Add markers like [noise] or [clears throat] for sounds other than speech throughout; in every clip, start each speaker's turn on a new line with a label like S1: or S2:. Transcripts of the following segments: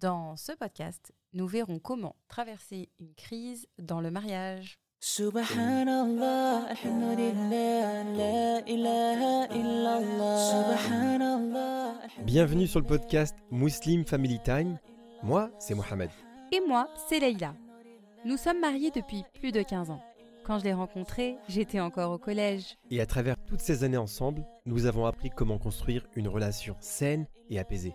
S1: Dans ce podcast, nous verrons comment traverser une crise dans le mariage.
S2: Subhanallah, alhamdulillah, la ilaha illallah. Subhanallah.
S3: Bienvenue sur le podcast Muslim Family Time. Moi, c'est Mohamed.
S1: Et moi, c'est Leïla. Nous sommes mariés depuis plus de 15 ans. Quand je l'ai rencontré, j'étais encore au collège.
S3: Et à travers toutes ces années ensemble, nous avons appris comment construire une relation saine et apaisée.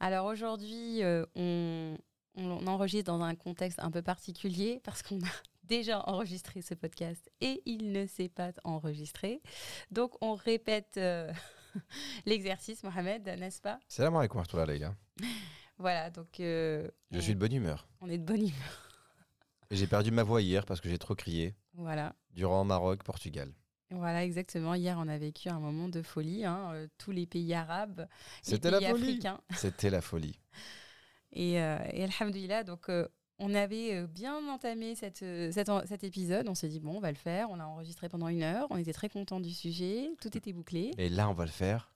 S1: Alors aujourd'hui, euh, on, on enregistre dans un contexte un peu particulier parce qu'on a [laughs] déjà enregistré ce podcast et il ne s'est pas enregistré. Donc on répète euh, [laughs] l'exercice, Mohamed, n'est-ce pas?
S4: Salam alaikum wa Leïla. [laughs]
S1: Voilà, donc euh,
S4: Je
S1: on,
S4: suis de bonne humeur.
S1: on est de bonne humeur.
S4: J'ai perdu ma voix hier parce que j'ai trop crié
S1: Voilà.
S4: durant Maroc, Portugal.
S1: Voilà, exactement. Hier, on a vécu un moment de folie. hein, euh, tous les pays arabes, les
S4: la
S1: pays
S4: folie.
S1: africains. [laughs]
S4: C'était la folie.
S1: Et, euh, et alhamdoulilah, donc euh, on avait euh, bien entamé cette, cet, épisode. On s'est dit, bon, on va le faire. On a enregistré pendant une heure. On était très contents du sujet. Tout était bouclé.
S4: Et là, on va le faire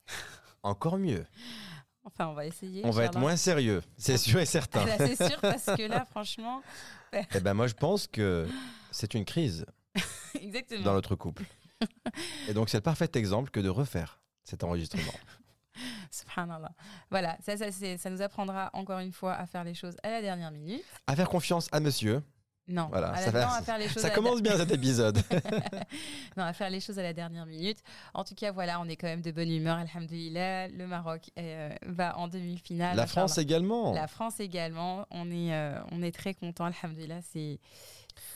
S4: encore mieux.
S1: Enfin, on va essayer.
S4: On va être moins sérieux, c'est sûr et certain.
S1: Ah, là, c'est sûr, parce que là, [laughs] franchement,
S4: Eh ben moi, je pense que c'est une crise [laughs]
S1: exactement.
S4: dans notre couple. Et donc, c'est le parfait exemple que de refaire cet enregistrement. [laughs]
S1: Subhanallah. Voilà, ça, ça, ça nous apprendra encore une fois à faire les choses à la dernière minute.
S4: À faire confiance à monsieur.
S1: Non,
S4: Voilà,
S1: à,
S4: ça
S1: non, à faire les choses
S4: Ça
S1: à la
S4: commence bien cet épisode. [laughs]
S1: non, à faire les choses à la dernière minute. En tout cas, voilà, on est quand même de bonne humeur, alhamdoulilah. Le Maroc euh, va en demi-finale.
S4: La France également.
S1: La France également. On est, euh, on est très content, alhamdoulilah. C'est,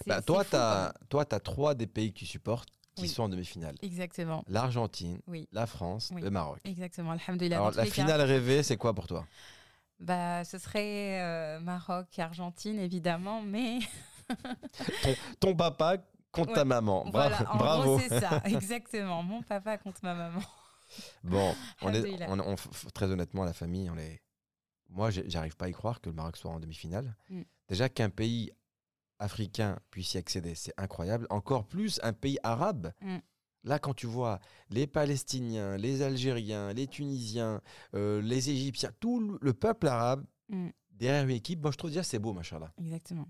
S4: Bah, toi, tu as, as trois des pays que tu supportes qui
S1: Oui.
S4: sont en demi-finale.
S1: Exactement.
S4: L'Argentine,
S1: Oui.
S4: la France,
S1: Oui.
S4: le Maroc.
S1: Exactement.
S4: Alors, la finale rêvée, c'est quoi pour toi?
S1: Bah, ce serait euh, Maroc, Argentine, évidemment, mais [laughs]
S4: Ton papa contre ta maman. Bra-
S1: voilà, en
S4: Bravo.
S1: c'est ça, [laughs] exactement. Mon papa contre ma maman.
S4: Bon, on est, on, très honnêtement, la famille, on est. Moi, j'arrive pas à y croire que le Maroc soit en demi-finale.
S1: Mm.
S4: Déjà qu'un pays africain puisse y accéder, c'est incroyable. Encore plus un pays arabe.
S1: Mm.
S4: Là, quand tu vois les Palestiniens, les Algériens, les Tunisiens, euh, les Égyptiens, tout le- le peuple arabe
S1: Mm.
S4: derrière une équipe, moi, je trouve déjà c'est beau, machallah.
S1: Exactement.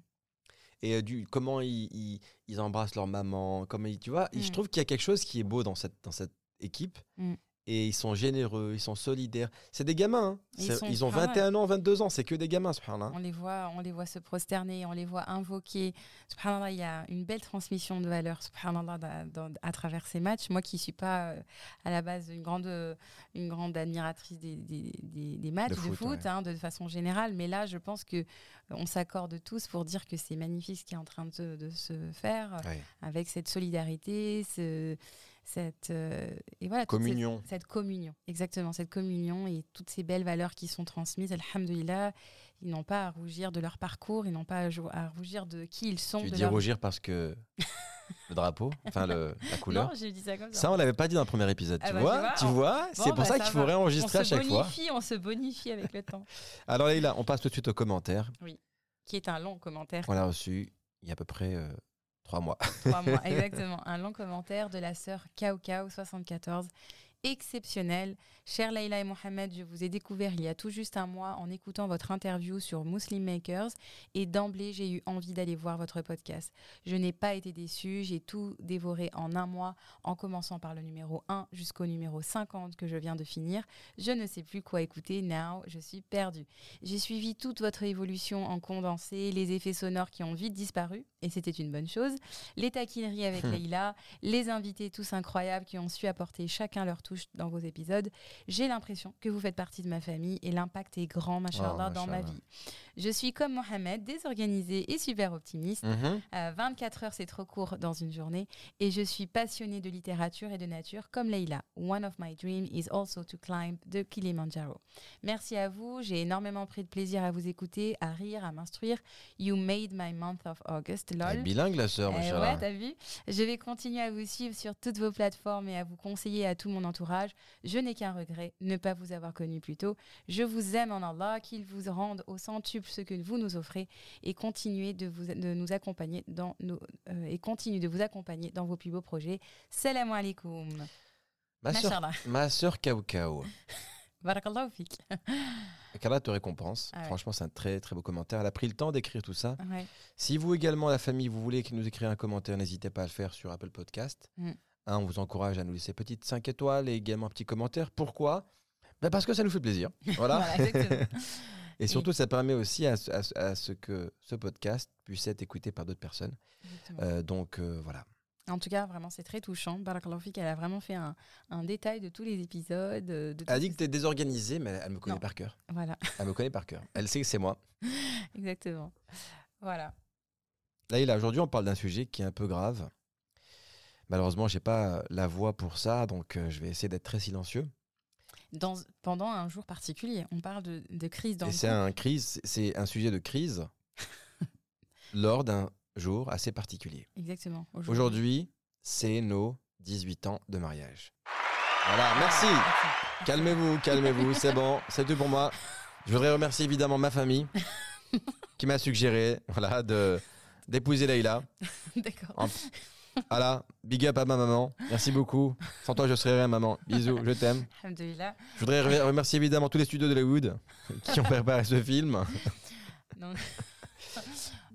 S4: Et euh, du, comment ils, ils- ils embrassent leur maman, comment ils- tu vois, et je
S1: Mm.
S4: trouve qu'il y a quelque chose qui est beau dans cette, dans cette équipe.
S1: Mm.
S4: Et ils sont généreux, ils sont solidaires. C'est des gamins. hein.
S1: Ils
S4: C'est-
S1: sont-
S4: Ils, ont
S1: ah ouais.
S4: 21 ans, 22 ans. C'est que des gamins, subhanallah.
S1: On les voit, on les voit se prosterner, on les voit invoquer. Subhanallah, il y a une belle transmission de valeurs, subhanallah, da- dans- à travers ces matchs. Moi qui suis pas euh, à la base une grande, euh, une grande admiratrice des, des, des- des matchs de
S4: De
S1: foot,
S4: foot, ouais.
S1: hein, de façon générale, mais là, je pense que euh, on s'accorde tous pour dire que c'est magnifique ce qui est en train de, se- de se faire,
S4: Ouais.
S1: avec cette solidarité, ce- cette euh, et voilà
S4: Communion.
S1: cette communion, exactement, cette communion et toutes ces belles valeurs qui sont transmises, alhamdoulilah, ils n'ont pas à rougir de leur parcours, ils n'ont pas à, rougir de qui ils sont.
S4: Tu
S1: de
S4: dis
S1: leur-
S4: rougir parce que le drapeau, enfin la [laughs] couleur.
S1: Non, j'ai dit ça comme ça.
S4: ça, on l'avait pas dit dans le premier épisode.
S1: Ah
S4: tu
S1: bah,
S4: vois,
S1: tu vois,
S4: tu
S1: on-
S4: vois,
S1: Bon,
S4: c'est pour
S1: bah,
S4: ça qu'il faut réenregistrer à chaque fois.
S1: On se bonifie avec le temps. [laughs]
S4: Alors là, on passe tout de suite aux commentaires.
S1: Qui est un long commentaire.
S4: On l'a reçu il y a à peu près euh, trois mois. [laughs]
S1: Trois mois, exactement. Un long commentaire de la sœur Kaukau74. Exceptionnel. Cher Leïla et Mohamed, je vous ai découvert il y a tout juste un mois en écoutant votre interview sur Muslim Makers et d'emblée j'ai eu envie d'aller voir votre podcast. Je n'ai pas été déçue, j'ai tout dévoré en un mois en commençant par le numéro 1 jusqu'au numéro 50 que je viens de finir. Je ne sais plus quoi écouter, now je suis perdue. J'ai suivi toute votre évolution en condensé, les effets sonores qui ont vite disparu et c'était une bonne chose les taquineries avec Leïla, les invités tous incroyables qui ont su apporter chacun leur touche dans vos épisodes. J'ai l'impression que vous faites partie de ma famille et l'impact est grand, machallah,
S4: Oh,
S1: dans ma vie. Je suis comme Mohamed, désorganisée et super optimiste.
S4: Mhm.
S1: Euh, 24 heures, c'est trop court dans une journée. Et je suis passionnée de littérature et de nature comme Leila. One of my dreams is also to climb the Kilimanjaro. Merci à vous. J'ai énormément pris de plaisir à vous écouter, à rire, à m'instruire. You made my month of August.
S4: Elle
S1: Lol.
S4: est bilingue, la sœur, machallah.
S1: ouais, t'as vu Je vais continuer à vous suivre sur toutes vos plateformes et à vous conseiller à tout mon entourage. Je n'ai qu'un regret, ne pas vous avoir connu plus tôt. Je vous aime en Allah, qu'il vous rende au centuple ce que vous nous offrez et continuez de, vous, de nous accompagner dans nos euh, et continue de vous accompagner dans vos plus beaux projets. Salam alaikum.
S4: ma sœur, ma sœur Kao Kao. [laughs]
S1: Barakallahu fik. [laughs]
S4: Qu'Allah te récompense.
S1: Ah ouais.
S4: Franchement, c'est un très très beau commentaire. Elle a pris le temps d'écrire tout ça.
S1: Ouais.
S4: Si vous également, la famille, vous voulez nous écrire un commentaire, n'hésitez pas à le faire sur Apple Podcast.
S1: Mm.
S4: Hein, on vous encourage à nous laisser petites 5 étoiles et également un petit commentaire. Pourquoi? Ben Parce que ça nous fait plaisir. Voilà. [laughs] [laughs] Et surtout, ça permet aussi à, ce- à ce- à ce que ce podcast puisse être écouté par d'autres personnes. Euh, donc euh, voilà.
S1: En tout cas, vraiment, c'est très touchant. Barakallahu fik, elle a vraiment fait un, un détail de tous les épisodes. euh, De
S4: Elle a dit que tu es désorganisée, mais elle me connaît
S1: Non.
S4: par cœur.
S1: Voilà,
S4: Elle me connaît par cœur. [laughs] Elle sait que c'est moi.
S1: exactement. Voilà.
S4: Là, là aujourd'hui, on parle d'un sujet qui est un peu grave. Malheureusement, j'ai pas la voix pour ça, donc euh, je vais essayer d'être très silencieux.
S1: Dans, pendant un jour particulier, on parle de, de crise dans
S4: Et
S1: le
S4: c'est un crise, c'est un sujet de crise [laughs] lors d'un jour assez particulier.
S1: Exactement.
S4: Aujourd'hui, c'est nos 18 ans de mariage. Voilà, merci.
S1: Ah,
S4: Calmez-vous, calmez-vous, c'est bon, c'est tout pour moi. Je voudrais remercier évidemment ma famille [laughs] qui m'a suggéré voilà, de d'épouser Leïla.
S1: D'accord.
S4: En- Voilà, big up à ma maman. Merci beaucoup. Sans toi, je serais rien, maman. Bisous, je t'aime. Je voudrais re- remercier évidemment tous les studios de Hollywood [laughs] qui ont préparé ce film.
S1: Non. [laughs]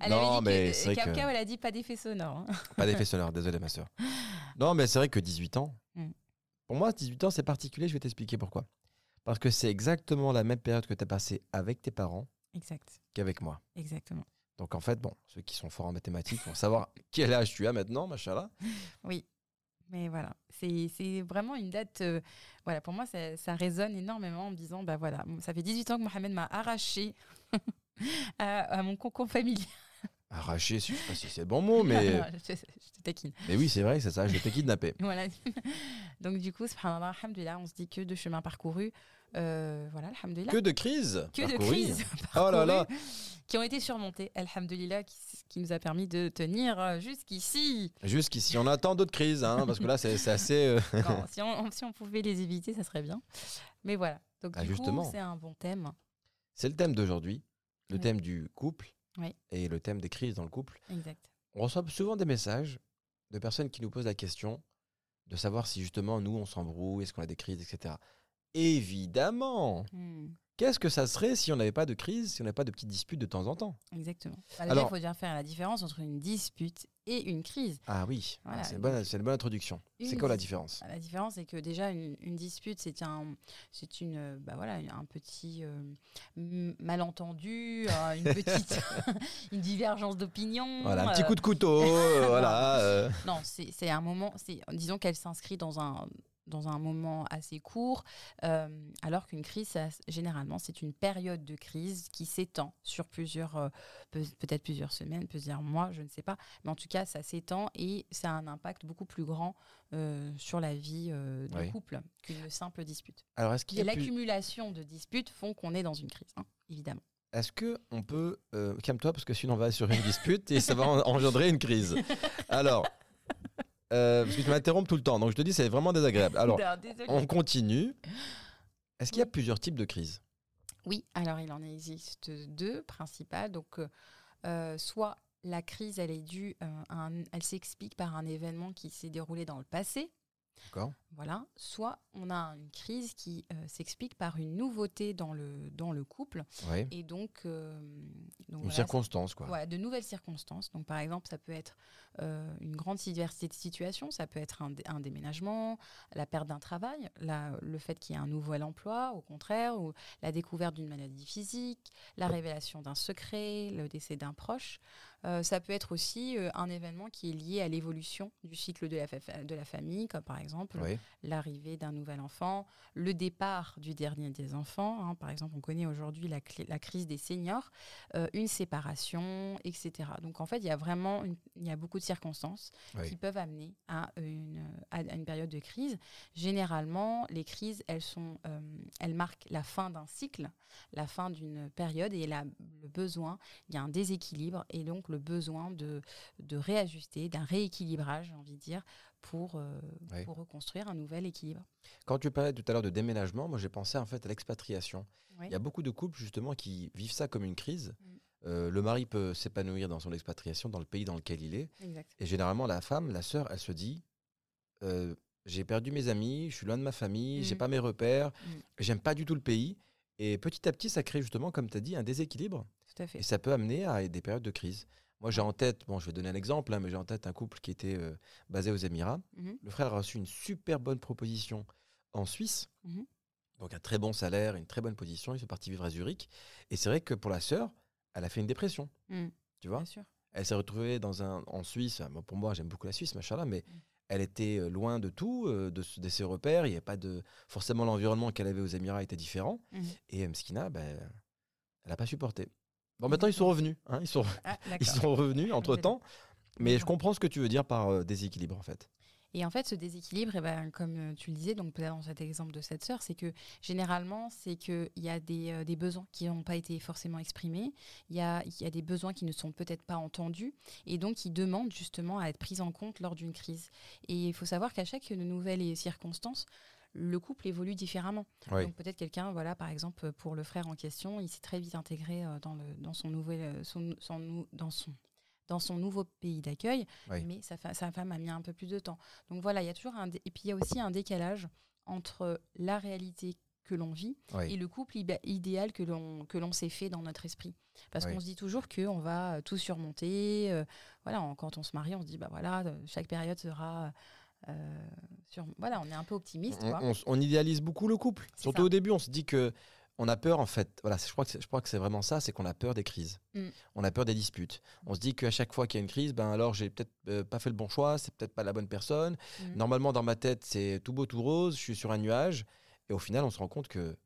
S1: Elle
S4: Non,
S1: avait
S4: mais c'est vrai que-
S1: elle a dit pas d'effet sonore. hein. [laughs]
S4: Pas d'effet sonore, désolé ma soeur. Non, mais c'est vrai que 18 ans,
S1: Mm.
S4: pour moi, 18 ans, c'est particulier, je vais t'expliquer pourquoi. Parce que c'est exactement la même période que tu as passée avec tes parents
S1: Exact.
S4: qu'avec moi.
S1: Exactement.
S4: Donc en fait, bon, ceux qui sont forts en mathématiques vont savoir [laughs] quel âge tu as maintenant, machallah. [laughs]
S1: Oui. Mais voilà, c'est vraiment une date. euh, voilà, pour moi, ça, ça résonne énormément en me disant bah voilà, ça fait 18 ans que Mohamed m'a arraché [laughs] à, à mon cocon familial.
S4: Arraché, je sais pas si c'est le bon mot, mais,
S1: Non, je, je te taquine.
S4: mais oui, c'est vrai, c'est ça, je t'ai kidnappé.
S1: Voilà. Donc, du coup, subhanallah, on se dit que de chemin parcouru. Euh, voilà, alhamdoulilah.
S4: Que de crise
S1: Que de crises
S4: Oh là là
S1: qui ont été surmontées, alhamdoulilah, qui, qui nous a permis de tenir euh, jusqu'ici.
S4: Jusqu'ici, on attend d'autres crises, hein, parce que là, c'est assez. euh, [laughs]
S1: Non, si, on, si on pouvait les éviter, ça serait bien. Mais voilà. Donc,
S4: Ah,
S1: du
S4: justement.
S1: coup, c'est un bon thème.
S4: C'est le thème d'aujourd'hui, le
S1: Oui.
S4: thème du couple
S1: Oui.
S4: et le thème des crises dans le couple.
S1: Exact.
S4: On reçoit souvent des messages de personnes qui nous posent la question de savoir si justement nous on s'embrouille, est-ce qu'on a des crises, etc. Évidemment
S1: Hmm,
S4: Qu'est-ce que ça serait si on n'avait pas de crise, si on n'avait pas de petites disputes de temps en temps?
S1: Exactement. Bah,
S4: Alors-
S1: il faut bien faire la différence entre une dispute et une crise.
S4: Ah oui,
S1: Voilà,
S4: c'est une, bonne- une introduction. C'est quoi la différence?
S1: La différence, c'est que déjà, une, une dispute, c'est un, c'est une, bah voilà, un petit euh, malentendu, euh, une petite, [laughs] [laughs] une divergence d'opinion.
S4: Voilà, un petit
S1: euh,
S4: coup de couteau, [laughs] voilà. euh,
S1: Non, c'est un moment, disons qu'elle s'inscrit dans un dans un moment assez court, euh, alors qu'une crise, ça, généralement, c'est une période de crise qui s'étend sur plusieurs, euh, peut- peut-être plusieurs semaines, plusieurs mois, je ne sais pas, mais en tout cas, ça s'étend et ça a un impact beaucoup plus grand euh, sur la vie du
S4: Oui.
S1: couple qu'une simple dispute.
S4: Alors est-ce qu'il
S1: Et
S4: y a plus-
S1: l'accumulation de disputes font qu'on est dans une crise, hein, évidemment.
S4: Est-ce que on peut calme-toi parce que sinon on va sur une dispute et ça va en- [laughs] engendrer une crise. Alors euh, parce que tu m'interromps tout le temps, donc je te dis c'est vraiment désagréable. Alors
S1: Non,
S4: on continue. Est-ce qu'il y a plusieurs types de crises?
S1: Oui, alors il en existe deux principales. Donc, euh, euh, soit la crise, elle est due, euh, à un- elle s'explique par un événement qui s'est déroulé dans le passé.
S4: D'accord.
S1: Voilà. Soit on a une crise qui euh, s'explique par une nouveauté dans le, dans le couple. Et donc, euh, donc
S4: Une
S1: voilà,
S4: circonstance quoi.
S1: de nouvelles circonstances. Donc, par exemple, ça peut être euh, une grande diversité de situations. Ça peut être un, dé- un déménagement, la perte d'un travail, la- le fait qu'il y ait un nouvel emploi, au contraire, ou la découverte d'une maladie physique, la révélation d'un secret, le décès d'un proche. Ça peut être aussi un événement qui est lié à l'évolution du cycle de la, fa- de la famille, comme par exemple. L'arrivée d'un nouvel enfant, le départ du dernier des enfants. hein. Par exemple, on connaît aujourd'hui la, crise des seniors, euh, une séparation, etc. Donc en fait, il y a vraiment une- y a beaucoup de circonstances
S4: Oui.
S1: qui peuvent amener à une, à à une période de crise. Généralement, les crises, elles, sont, euh, elles marquent la fin d'un cycle, la fin d'une période et la- le besoin, il y a un déséquilibre et donc le besoin de, de réajuster, d'un rééquilibrage, j'ai envie de dire, pour, euh,
S4: Oui.
S1: pour reconstruire un nouvel équilibre.
S4: Quand tu parlais tout à l'heure de déménagement, moi j'ai pensé en fait à l'expatriation.
S1: Oui.
S4: Il y a beaucoup de couples justement qui vivent ça comme une crise.
S1: Mm.
S4: Euh, le mari peut s'épanouir dans son expatriation, dans le pays dans lequel il est.
S1: Exact.
S4: Et généralement, la femme, la sœur, elle se dit euh, J'ai perdu mes amis, je suis loin de ma famille, j'ai
S1: Mhm.
S4: pas mes repères,
S1: Mm.
S4: j'aime pas du tout le pays. Et petit à petit, ça crée justement, comme tu as dit, un déséquilibre.
S1: Tout à fait.
S4: Et ça peut amener à des périodes de crise. Moi, j'ai en tête, bon, je vais donner un exemple, hein, mais j'ai en tête un couple qui était euh, basé aux Émirats.
S1: Mhm.
S4: Le frère a reçu une super bonne proposition en Suisse.
S1: Mhm.
S4: Donc un très bon salaire, une très bonne position. Ils sont partis vivre à Zurich. Et c'est vrai que pour la sœur, elle a fait une dépression.
S1: Mm.
S4: Tu vois?
S1: Bien sûr.
S4: Elle s'est retrouvée dans un, en Suisse. Pour moi, j'aime beaucoup la Suisse, machin mais
S1: Mm.
S4: elle était euh, loin de tout, euh, de, de ses repères. Il n'y avait pas de. Forcément, l'environnement qu'elle avait aux Émirats était différent.
S1: Mhm.
S4: Et Mskina, ben, elle n'a pas supporté. Bon, maintenant, ils sont revenus. hein, ils, sont,
S1: Ah, [laughs]
S4: ils sont revenus [laughs] entre temps. Mais je comprends ce que tu veux dire par euh, déséquilibre, en fait.
S1: Et en fait, ce déséquilibre, eh ben, comme euh, tu le disais, donc peut-être dans cet exemple de cette sœur, c'est que généralement, c'est qu'il y a des, euh, des besoins qui n'ont pas été forcément exprimés, il y a, il y a des besoins qui ne sont peut-être pas entendus, et donc qui demandent justement à être pris en compte lors d'une crise. Et il faut savoir qu'à chaque nouvelle circonstance, le couple évolue différemment.
S4: Oui.
S1: Donc peut-être quelqu'un, voilà, par exemple, pour le frère en question, il s'est très vite intégré euh, dans, le, dans son nouvel, euh, son- son nou- dans son dans son nouveau pays d'accueil,
S4: Oui.
S1: mais sa, fa- sa femme a mis un peu plus de temps. Donc voilà, il y a toujours un et puis il y a aussi un décalage entre la réalité que l'on vit
S4: Oui.
S1: et le couple idéal que l'on que l'on s'est fait dans notre esprit. Parce
S4: Oui.
S1: qu'on se dit toujours que on va euh, tout surmonter. euh, voilà, quand on se marie, on se dit bah voilà, chaque période sera euh, sur. Voilà, on est un peu optimiste.
S4: on, idéalise beaucoup le couple. Surtout
S1: ça.
S4: au début, on se dit que on a peur en fait. Voilà, je crois que c'est- je crois que c'est vraiment ça, c'est qu'on a peur des crises.
S1: Mm.
S4: On a peur des disputes. On se dit qu'à chaque fois qu'il y a une crise, ben alors j'ai peut-être euh, pas fait le bon choix, c'est peut-être pas la bonne personne.
S1: Mhm.
S4: Normalement dans ma tête c'est tout beau tout rose, je suis sur un nuage. Et au final, on se rend compte que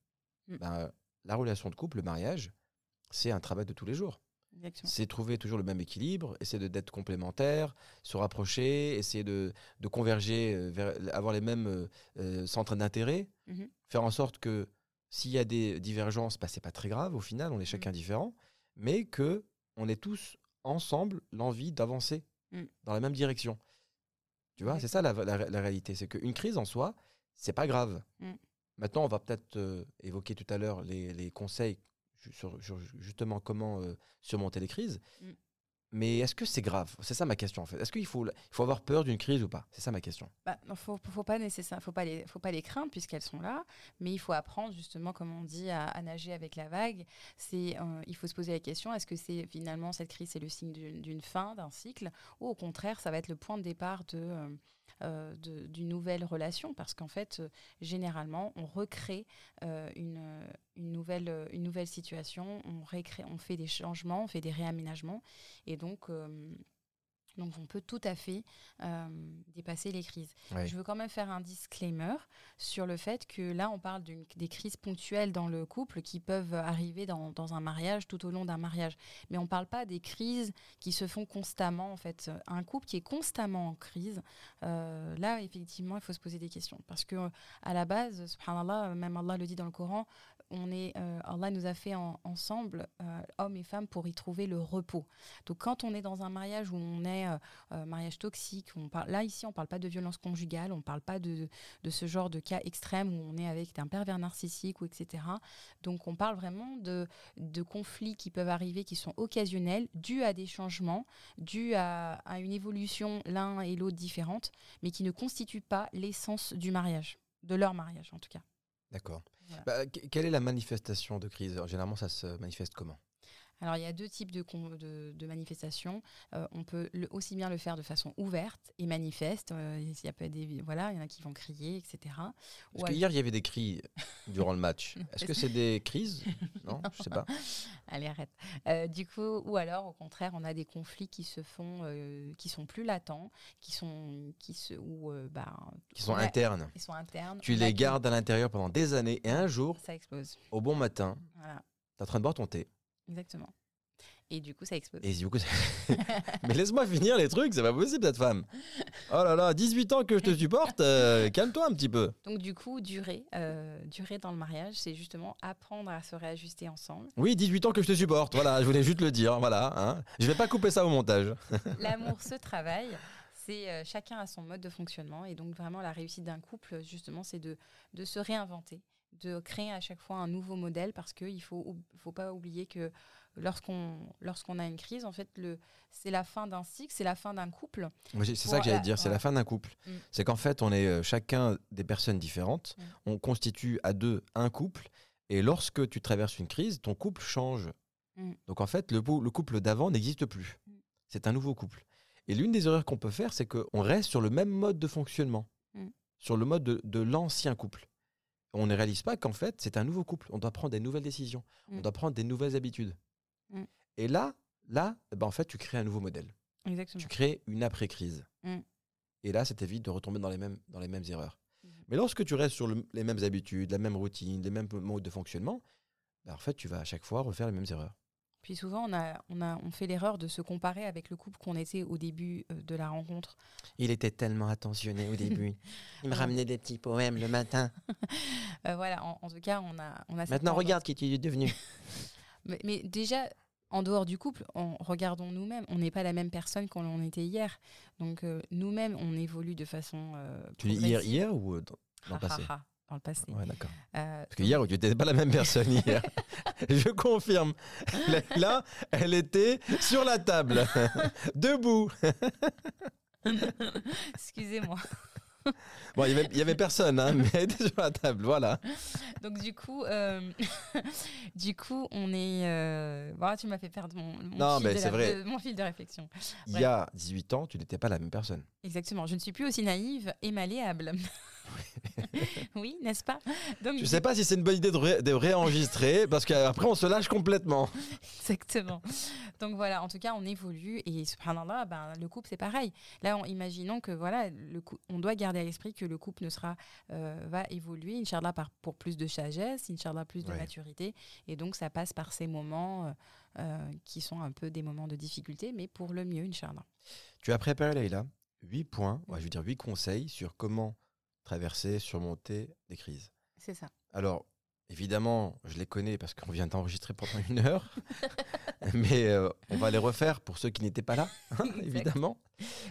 S1: Mm.
S4: ben, la relation de couple, le mariage, c'est un travail de tous les jours. C'est trouver toujours le même équilibre, essayer de- d'être complémentaires, se rapprocher, essayer de, de converger, euh, vers, avoir les mêmes euh, euh, centres d'intérêt,
S1: Mhm.
S4: faire en sorte que s'il y a des divergences, bah, c'est pas très grave au final, on est chacun différent, mais que on ait tous ensemble l'envie d'avancer
S1: Mm.
S4: dans la même direction. Tu vois, c'est ça la, la- la réalité, c'est qu'une crise en soi, c'est pas grave. Maintenant, on va peut-être euh, évoquer tout à l'heure les, les conseils sur, sur justement comment euh, surmonter les crises.
S1: Mm.
S4: Mais est-ce que c'est grave? C'est ça ma question en fait. Est-ce qu'il faut, il faut avoir peur d'une crise ou pas? C'est ça ma question.
S1: Bah, non, faut, faut pas nécessaire, faut pas les, faut pas les craindre puisqu'elles sont là, mais il faut apprendre justement, comme on dit, à, à nager avec la vague. C'est, euh, il faut se poser la question est-ce que c'est finalement cette crise c'est le signe d'une fin d'un cycle, ou au contraire, ça va être le point de départ de euh, de- d'une nouvelle relation parce qu'en fait, euh, généralement, on recrée euh, une, euh, une, nouvelle, euh, une nouvelle situation, on, on fait des changements, on fait des réaménagements, et donc, euh, donc on peut tout à fait euh, dépasser les crises. Je veux quand même faire un disclaimer sur le fait que là, on parle des crises ponctuelles dans le couple qui peuvent arriver dans, dans un mariage, tout au long d'un mariage. Mais on ne parle pas des crises qui se font constamment. En fait, un couple qui est constamment en crise, euh, là, effectivement, il faut se poser des questions. Parce que euh, à la base, subhanallah, même Allah le dit dans le Coran, on est, euh, Allah nous a fait en- ensemble, euh, hommes et femmes, pour y trouver le repos. Donc, quand on est dans un mariage où on est euh, euh, mariage toxique, on parle, là, ici, on ne parle pas de violence conjugale, on ne parle pas de, de ce genre de cas extrême où on est avec un pervers narcissique ou etc. Donc, on parle vraiment de, de conflits qui peuvent arriver, qui sont occasionnels, dus à des changements, dus à, à une évolution l'un et l'autre différente, mais qui ne constituent pas l'essence du mariage, de leur mariage en tout cas.
S4: D'accord.
S1: Voilà.
S4: Bah, que- quelle est la manifestation de crise? Généralement, ça se manifeste comment?
S1: Alors, il y a deux types de, de, de manifestations. Euh, on peut le- aussi bien le faire de façon ouverte et manifeste. Euh, il y a pas des, voilà, il y en a qui vont crier, etc.
S4: Parce que hier, il y avait des cris durant le match? [laughs] Est-ce que c'est des crises? Non, je sais pas. [laughs]
S1: Allez, arrête. Euh, du coup, ou alors, au contraire, on a des conflits qui se font, qui sont plus latents, qui sont, qui se, ou bah,
S4: Qui sont internes.
S1: Ils sont internes.
S4: Tu
S1: On
S4: les gardes à l'intérieur pendant des années et un jour,
S1: Ça explose.
S4: au bon matin,
S1: Voilà,
S4: t'es en train de boire ton thé.
S1: Exactement. Et du coup, ça explose.
S4: Et du coup, c'est- [laughs] mais laisse-moi finir les trucs, c'est pas possible cette femme. Oh là là, 18 ans que je te [laughs] supporte, euh, calme-toi un petit peu.
S1: Donc, du coup, durer, euh, durer dans le mariage, c'est justement apprendre à se réajuster ensemble.
S4: Oui, 18 ans que je te supporte, voilà, je voulais juste le dire, voilà. Hein. Je vais pas couper ça au montage. [laughs]
S1: L'amour se travaille. C'est euh, chacun a son mode de fonctionnement et donc vraiment la réussite d'un couple justement c'est de, de se réinventer, de créer à chaque fois un nouveau modèle parce qu'il faut oub- faut pas oublier que lorsqu'on lorsqu'on a une crise en fait c'est la fin d'un cycle, c'est la fin d'un couple.
S4: C'est ça que j'allais
S1: la-
S4: dire, c'est la fin d'un couple.
S1: Mm.
S4: C'est qu'en fait, on est euh, chacun des personnes différentes,
S1: Mm.
S4: on constitue à deux un couple, et lorsque tu traverses une crise, ton couple change.
S1: Mm.
S4: Donc en fait, le, couple d'avant n'existe plus. C'est un nouveau couple. Et l'une des erreurs qu'on peut faire, c'est qu'on reste sur le même mode de fonctionnement, sur le mode de, de l'ancien couple. On ne réalise pas qu'en fait, c'est un nouveau couple. On doit prendre des nouvelles décisions, on
S1: Mm.
S4: doit prendre des nouvelles habitudes.
S1: Mm.
S4: Et là, là, eh ben, en fait, tu crées un nouveau modèle
S1: Exactement.
S4: tu crées une après-crise.
S1: Mm.
S4: Et là, ça t'évite de retomber dans les mêmes, dans les mêmes erreurs. Mais lorsque tu restes sur le- les mêmes habitudes, la même routine, les mêmes modes de fonctionnement, en fait, tu vas à chaque fois refaire les mêmes erreurs.
S1: Puis souvent on a on a on fait l'erreur de se comparer avec le couple qu'on était au début euh, de la rencontre.
S4: Il était tellement attentionné au début. [laughs] Il me
S1: Ouais.
S4: ramenait des petits poèmes le matin. [laughs]
S1: Euh, voilà, en, en tout cas on a on a
S4: Maintenant, regarde qui tu es devenu. [laughs]
S1: Mais, mais déjà, en dehors du couple, en regardons nous-mêmes. On n'est pas la même personne qu'on l'on était hier. Donc euh, nous-mêmes, on évolue de façon. euh,
S4: Tu dis hier, hier ou euh, dans, dans le passé?
S1: Dans le passé.
S4: Ouais, d'accord.
S1: Euh,
S4: Parce que hier, tu n'étais pas la même personne hier. [laughs] Je confirme. Là, elle était sur la table, [laughs] debout. [laughs]
S1: Excusez-moi.
S4: Bon, il y avait- personne, hein, mais elle était sur la table, voilà.
S1: Donc du coup, euh, du coup, on est. euh, tu m'as fait perdre mon, mon
S4: Non,
S1: fil
S4: mais
S1: de
S4: c'est
S1: la-
S4: vrai.
S1: de- mon fil de réflexion.
S4: Il y a 18 ans, tu n'étais pas la même personne.
S1: Exactement. Je ne suis plus aussi naïve et malléable. [laughs] oui, n'est-ce pas? Donc
S4: Je
S1: du
S4: sais pas si c'est une bonne idée de, ré- de réenregistrer, [laughs] parce qu'après on se lâche complètement. [laughs]
S1: Exactement. Donc voilà, en tout cas, on évolue et subhanallah, ben, le couple c'est pareil. Là, en- imaginons que voilà, le on doit garder à l'esprit que le couple ne sera euh, va évoluer, inchallah par pour plus de sagesse, inchallah plus de
S4: Ouais.
S1: maturité et donc ça passe par ces moments euh, euh, qui sont un peu des moments de difficulté mais pour le mieux inchallah.
S4: Tu as préparé, Leïla, 8 points, ouais, je veux dire 8 conseils sur comment traverser, surmonter des crises.
S1: C'est ça.
S4: Alors, évidemment, je les connais parce qu'on vient d'enregistrer pendant une heure, [laughs] mais euh, on va les refaire pour ceux qui n'étaient pas là, hein, évidemment.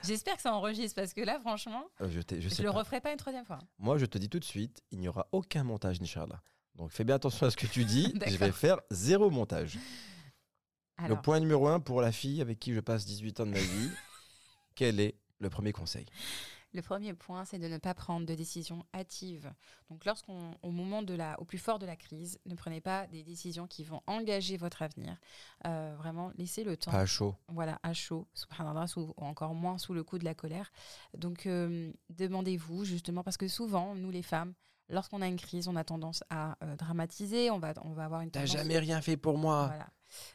S1: J'espère que ça enregistre parce que là franchement,
S4: Euh, je sais
S1: le
S4: pas.
S1: referai pas une troisième fois.
S4: Moi, je te dis tout de suite, il n'y aura aucun montage, Inch'Allah. Donc fais bien attention à ce que tu dis, [laughs] je vais faire zéro montage.
S1: Alors,
S4: Le point numéro un pour la fille avec qui je passe 18 ans de ma vie, quel est le premier conseil?
S1: Le premier point, c'est de ne pas prendre de décisions hâtives. Donc, lorsqu'on, au moment de la, au plus fort de la crise, ne prenez pas des décisions qui vont engager votre avenir. Euh, vraiment, laissez le temps.
S4: Pas à chaud.
S1: Voilà, à chaud, subhanallah, sous, ou encore moins sous le coup de la colère. Donc, euh, demandez-vous justement, parce que souvent, nous les femmes, lorsqu'on a une crise, on a tendance à euh, dramatiser, on va, on va avoir une
S4: T'as
S1: tendance.
S4: jamais rien fait pour moi.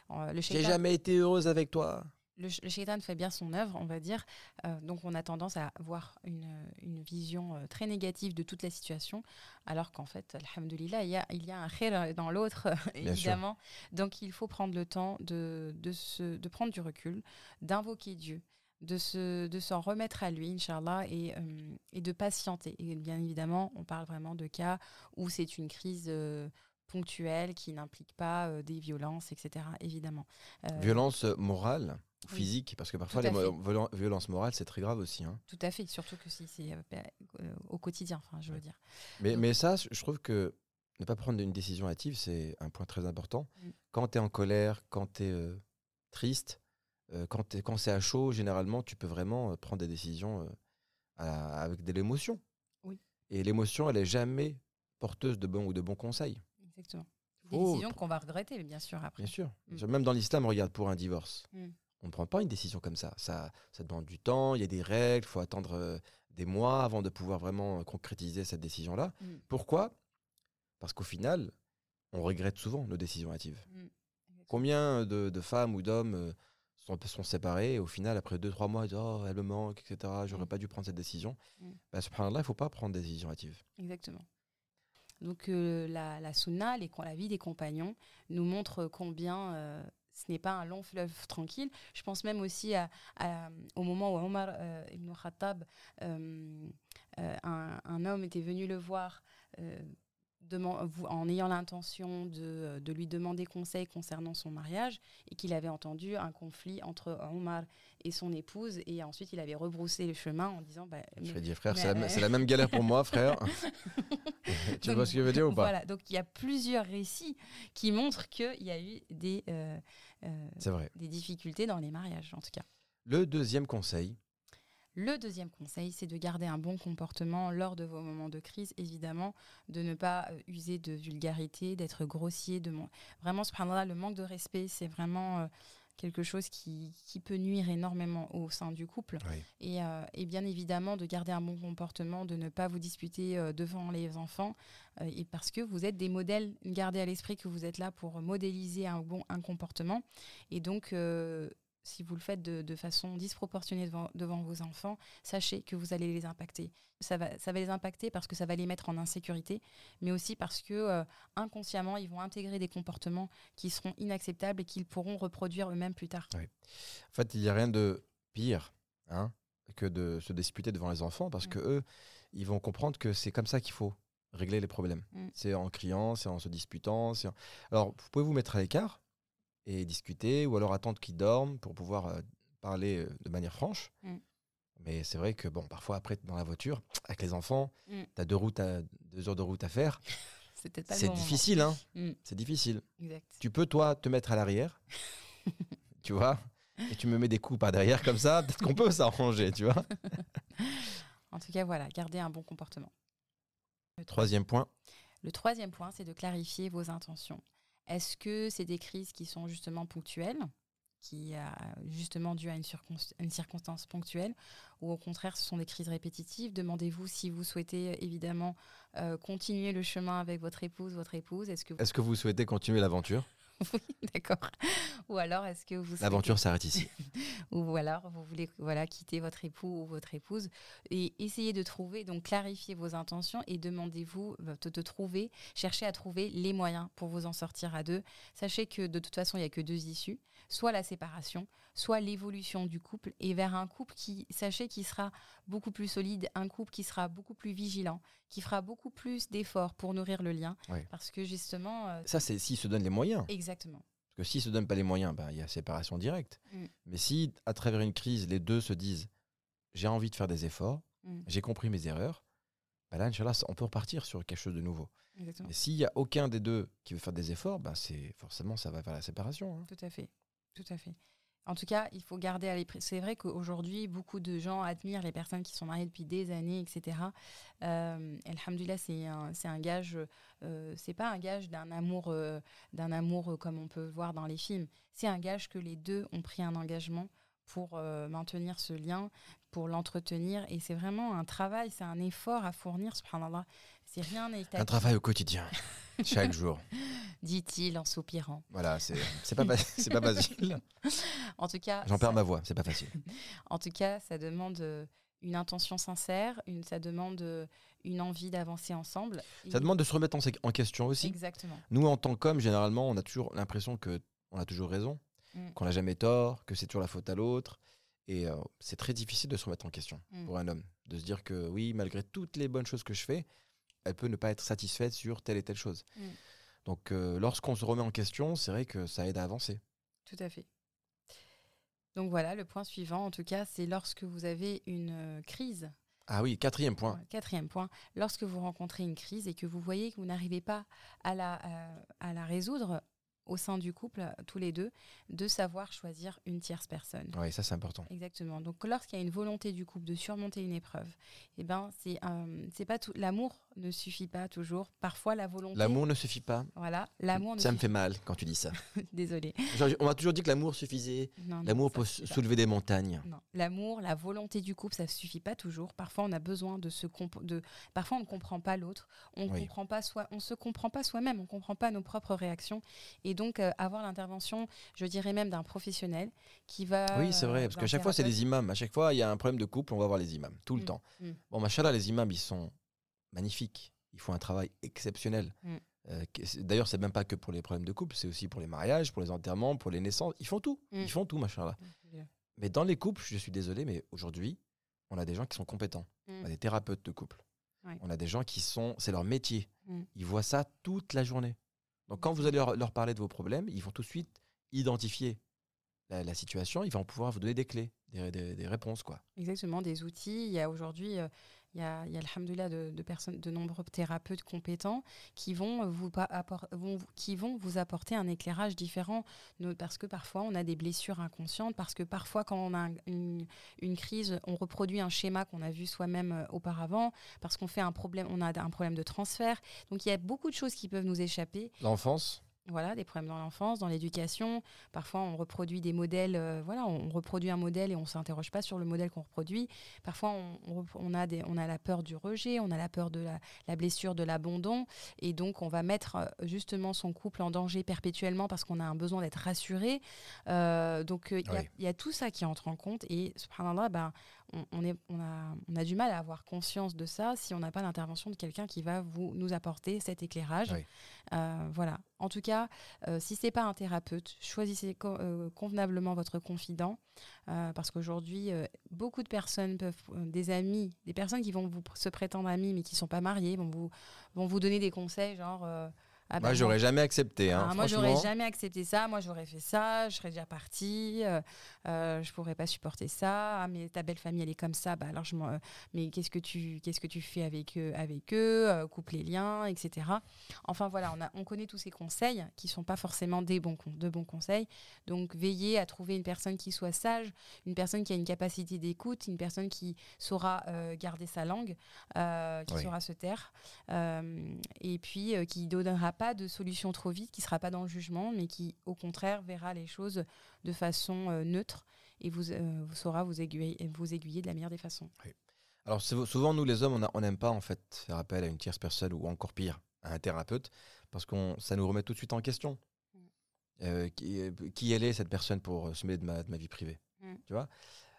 S1: Voilà. Le
S4: J'ai jamais été heureuse avec toi.
S1: Le, shaitan fait bien son œuvre, on va dire. Euh, donc, on a tendance à avoir une, une vision euh, très négative de toute la situation, alors qu'en fait, alhamdoulilah, il y a, il y a un khir dans l'autre, [laughs]
S4: sûr.
S1: évidemment. Donc, il faut prendre le temps de, de, se, de prendre du recul, d'invoquer Dieu, de se- de s'en remettre à lui, Inch'Allah, et, euh, et de patienter. Et bien évidemment, on parle vraiment de cas où c'est une crise euh, ponctuelle qui n'implique pas euh, des violences, etc. Évidemment.
S4: Violence morale
S1: Oui.
S4: physique, parce que parfois les mo- violences morales, c'est très grave aussi. hein.
S1: Tout à fait, surtout que si c'est euh, euh, au quotidien, enfin, je veux dire.
S4: Mais,
S1: Donc-
S4: mais ça, je trouve que ne pas prendre une décision hâtive, c'est un point très important.
S1: Mm.
S4: Quand tu es en colère, quand tu es triste, euh, quand, quand c'est à chaud, généralement, tu peux vraiment euh, prendre des décisions euh, à- avec de l'émotion.
S1: Oui.
S4: Et l'émotion, elle est jamais porteuse de bons ou de bons conseils.
S1: Exactement. Des
S4: Oh,
S1: décisions qu'on va regretter, bien sûr, après.
S4: Bien sûr.
S1: Mm.
S4: Sûr. Même dans l'islam, regarde, pour un divorce,
S1: Mm.
S4: On ne prend pas une décision comme ça. Ça, ça demande du temps, il y a des règles, il faut attendre euh, des mois avant de pouvoir vraiment euh, concrétiser cette décision-là.
S1: Mm.
S4: Pourquoi? Parce qu'au final, on regrette souvent nos décisions hâtives.
S1: Mm.
S4: Combien de, de femmes ou d'hommes euh, sont, sont séparés et au final, après 2-3 mois, ils disent Oh, elle me manque, etc. J'aurais
S1: Mm.
S4: pas dû prendre cette décision.
S1: Mm.
S4: Bah, subhanallah, il ne faut pas prendre des décisions hâtives.
S1: Exactement. Donc euh, la, la sunna, les, la vie des compagnons, nous montre combien ce n'est pas un long fleuve tranquille. Je pense même aussi au moment où Omar euh, ibn Khattab, euh, euh, un homme était venu le voir euh, en ayant l'intention de, de lui demander conseil concernant son mariage et qu'il avait entendu un conflit entre Omar et son épouse et ensuite il avait rebroussé le chemin en disant bah,
S4: Je vais dire, frère, c'est la, la [laughs] même galère pour moi, frère. [laughs] tu
S1: Donc,
S4: vois ce que je veux dire ou pas?
S1: Voilà, donc il y a plusieurs récits qui montrent qu'il y a eu des, euh, euh, des difficultés dans les mariages, en tout cas.
S4: Le deuxième conseil,
S1: Le deuxième conseil, c'est de garder un bon comportement lors de vos moments de crise, évidemment, de ne pas euh, user de vulgarité, d'être grossier. De. Vraiment, subhanallah, le manque de respect, c'est vraiment euh, quelque chose qui, qui peut nuire énormément au sein du couple.
S4: Oui.
S1: Et, euh, et bien évidemment, de garder un bon comportement, de ne pas vous disputer euh, devant les enfants, euh, et parce que vous êtes des modèles, gardez à l'esprit que vous êtes là pour modéliser un bon un comportement. Et donc, si vous le faites de, de façon disproportionnée devant, devant vos enfants, sachez que vous allez les impacter. Ça va, ça va les impacter parce que ça va les mettre en insécurité, mais aussi parce que euh, inconsciemment, ils vont intégrer des comportements qui seront inacceptables et qu'ils pourront reproduire eux-mêmes plus tard.
S4: En fait, il n'y a rien de pire hein, que de se disputer devant les enfants parce
S1: Mm.
S4: que eux, ils vont comprendre que c'est comme ça qu'il faut régler les problèmes.
S1: Mm.
S4: C'est en criant, c'est en se disputant. en- Alors, vous pouvez vous mettre à l'écart et discuter ou alors attendre qu'ils dorment pour pouvoir euh, parler euh, de manière franche.
S1: Mm.
S4: Mais c'est vrai que bon, parfois après dans la voiture avec les enfants,
S1: Mm.
S4: tu as deux, routes à- deux heures de route à faire. [laughs]
S1: C'est bon
S4: difficile, hein
S1: Mm.
S4: C'est difficile.
S1: Exact.
S4: Tu peux, toi, te mettre à l'arrière, [laughs] tu vois, et tu me mets des coups par derrière comme ça, peut-être qu'on peut s'arranger, tu vois. [laughs]
S1: En tout cas, voilà, gardez un bon comportement. Le
S4: Troisième point,
S1: Le troisième point, c'est de clarifier vos intentions. Est-ce que c'est des crises qui sont justement ponctuelles, qui a justement dû à une, circon- une circonstance ponctuelle, ou au contraire, ce sont des crises répétitives? Demandez-vous si vous souhaitez euh, évidemment euh, continuer le chemin avec votre épouse, votre épouse. Est-ce que
S4: que vous souhaitez continuer l'aventure? [laughs]
S1: oui, d'accord. Ou alors, est-ce que vous
S4: L'aventure s'arrête ici. [laughs]
S1: ou alors vous voulez voilà quitter votre époux ou votre épouse et essayez de trouver donc clarifiez vos intentions et demandez-vous euh, de, de trouver cherchez à trouver les moyens pour vous en sortir à deux sachez que de toute façon il y a que deux issues soit la séparation soit l'évolution du couple et vers un couple qui sachez qui sera beaucoup plus solide un couple qui sera beaucoup plus vigilant qui fera beaucoup plus d'efforts pour nourrir le lien parce que justement euh,
S4: Ça, c'est s'ils se donnent les moyens.
S1: exactement
S4: Parce que s'ils se donnent pas les moyens, ben, il y a séparation directe.
S1: Mm.
S4: Mais si, à travers une crise, les deux se disent j'ai envie de faire des efforts,
S1: Mm.
S4: j'ai compris mes erreurs, ben là, Inch'Allah, on peut repartir sur quelque chose de nouveau.
S1: exactement
S4: Mais s'il y a aucun des deux qui veut faire des efforts, ben c'est forcément ça va vers la séparation. hein.
S1: Tout à fait, tout à fait. En tout cas, il faut garder à l'esprit. C'est vrai qu'aujourd'hui, beaucoup de gens admirent les personnes qui sont mariées depuis des années, etc. Euh, Alhamdulillah, c'est un, gage. Euh, c'est pas un gage d'un amour, euh, d'un amour euh, comme on peut voir dans les films. C'est un gage que les deux ont pris un engagement pour euh, maintenir ce lien, pour l'entretenir. Et c'est vraiment un travail, c'est un effort à fournir. Subhanallah, c'est rien n'est
S4: Un travail au quotidien, chaque jour. [laughs]
S1: dit-il en soupirant.
S4: Voilà, c'est pas, pas facile.
S1: En tout cas,
S4: J'en perds
S1: ça-
S4: ma voix, c'est pas facile. [laughs]
S1: En tout cas, ça demande euh, une intention sincère, une, ça demande euh, une envie d'avancer ensemble.
S4: Ça
S1: Et-
S4: demande de se remettre en question aussi.
S1: Exactement.
S4: Nous, en tant qu'hommes, généralement, on a toujours l'impression que on a toujours raison,
S1: Mm.
S4: qu'on n'a jamais tort, que c'est toujours la faute à l'autre. Et euh, c'est très difficile de se remettre en question
S1: Mm.
S4: pour un homme. De se dire que oui, malgré toutes les bonnes choses que je fais, elle peut ne pas être satisfaite sur telle et telle chose.
S1: Mm.
S4: Donc, euh, lorsqu'on se remet en question, c'est vrai que ça aide à avancer.
S1: Tout à fait. Donc voilà, le point suivant, en tout cas, c'est lorsque vous avez une euh, crise.
S4: Ah oui, quatrième point.
S1: Quatrième point, lorsque vous rencontrez une crise et que vous voyez que vous n'arrivez pas à la, euh, à la résoudre, au sein du couple, tous les deux, de savoir choisir une tierce personne.
S4: Oui, ça c'est important.
S1: Exactement. Donc lorsqu'il y a une volonté du couple de surmonter une épreuve, eh ben c'est euh, c'est pas tout. L'amour ne suffit pas toujours. Parfois la volonté.
S4: L'amour ne suffit pas.
S1: Voilà, l'amour ne
S4: Ça me fait mal quand tu dis ça. [laughs]
S1: Désolée.
S4: Genre, on m'a toujours dit que l'amour suffisait. L'amour peut soulever des montagnes.
S1: Non. L'amour, la volonté du couple, ça suffit pas toujours. Parfois, on a besoin de se de. Parfois, on ne comprend pas l'autre. On
S4: Oui.
S1: comprend pas soi. On se comprend pas soi-même. On comprend pas nos propres réactions. Et donc, euh, avoir l'intervention, je dirais même d'un professionnel qui va.
S4: Oui, c'est vrai,
S1: euh,
S4: parce qu'à chaque fois, c'est les imams. À chaque fois, il y a un problème de couple, on va voir les imams, tout le
S1: Mm,
S4: temps.
S1: mm.
S4: Bon, machallah, les imams, ils sont magnifiques. Ils font un travail exceptionnel.
S1: Mm.
S4: Euh, D'ailleurs, c'est même pas que pour les problèmes de couple, c'est aussi pour les mariages, pour les enterrements, pour les naissances. Ils font tout.
S1: Mm.
S4: Ils font tout, machallah. Mais dans les couples, je suis désolé, mais aujourd'hui, on a des gens qui sont compétents.
S1: Mm.
S4: On a des thérapeutes de couple.
S1: Ouais.
S4: On a des gens qui sont, c'est leur métier.
S1: Mm.
S4: Ils voient ça toute la journée. Donc quand vous allez leur, parler de vos problèmes, ils vont tout de suite identifier la, situation. Ils vont pouvoir vous donner des clés, des réponses, quoi.
S1: Exactement, des outils. Il y a aujourd'hui, euh, il y a, il y de, de personnes, de nombreux thérapeutes compétents qui vont vont, vous- qui vont vous apporter un éclairage différent. Parce que parfois, on a des blessures inconscientes, parce que parfois, quand on a un- une, une crise, on reproduit un schéma qu'on a vu soi-même euh, auparavant, parce qu'on fait un problème, on a un problème de transfert. Donc, il y a beaucoup de choses qui peuvent nous échapper.
S4: L'enfance,
S1: Voilà, des problèmes dans l'enfance, dans l'éducation. Parfois, on reproduit des modèles. euh, voilà, on reproduit un modèle et on s'interroge pas sur le modèle qu'on reproduit. Parfois, on, on a des, on a la peur du rejet, on a la peur de la, la blessure de l'abandon, et donc on va mettre euh, justement son couple en danger perpétuellement parce qu'on a un besoin d'être rassuré. Euh, donc, il y a-
S4: Oui.
S1: il y, a tout ça qui entre en compte. Et subhanallah, ben, on, on est, on, a, on a du mal à avoir conscience de ça si on n'a pas l'intervention de quelqu'un qui va vous nous apporter cet éclairage.
S4: Oui.
S1: Euh, voilà. En tout cas, euh, si c'est pas un thérapeute, choisissez co- euh, convenablement votre confident, euh, parce qu'aujourd'hui, beaucoup de personnes peuvent, des amis, des personnes qui vont vous se prétendre amis mais qui sont pas mariés, vont vous vont vous donner des conseils genre. Ah bah
S4: moi, j'aurais jamais accepté. Hein,
S1: ah, moi, j'aurais jamais accepté ça. Moi, j'aurais fait ça. Je serais déjà partie. Euh, euh, je pourrais pas supporter ça. Ah, mais ta belle famille, elle est comme ça. Bah alors, je mais qu'est-ce que tu, qu'est-ce que tu fais avec eux, avec eux euh, Coupe les liens, etc. Enfin voilà, on a, on connaît tous ces conseils qui sont pas forcément des bons, de bons conseils. Donc, veillez à trouver une personne qui soit sage, une personne qui a une capacité d'écoute, une personne qui saura euh, garder sa langue, euh, qui
S4: Oui.
S1: saura se taire, et puis qui donnera pas de solution trop vite, qui sera pas dans le jugement, mais qui au contraire verra les choses de façon euh, neutre et vous, euh, vous saura vous aiguiller, vous aiguiller de la meilleure des façons.
S4: Alors sou- souvent, nous les hommes, on n'aime pas en fait faire appel à une tierce personne ou encore pire, à un thérapeute, parce que ça nous remet tout de suite en question.
S1: Mm.
S4: Euh, qui, qui elle est cette personne pour se mêler de ma, de ma vie privée
S1: Mm.
S4: Tu vois?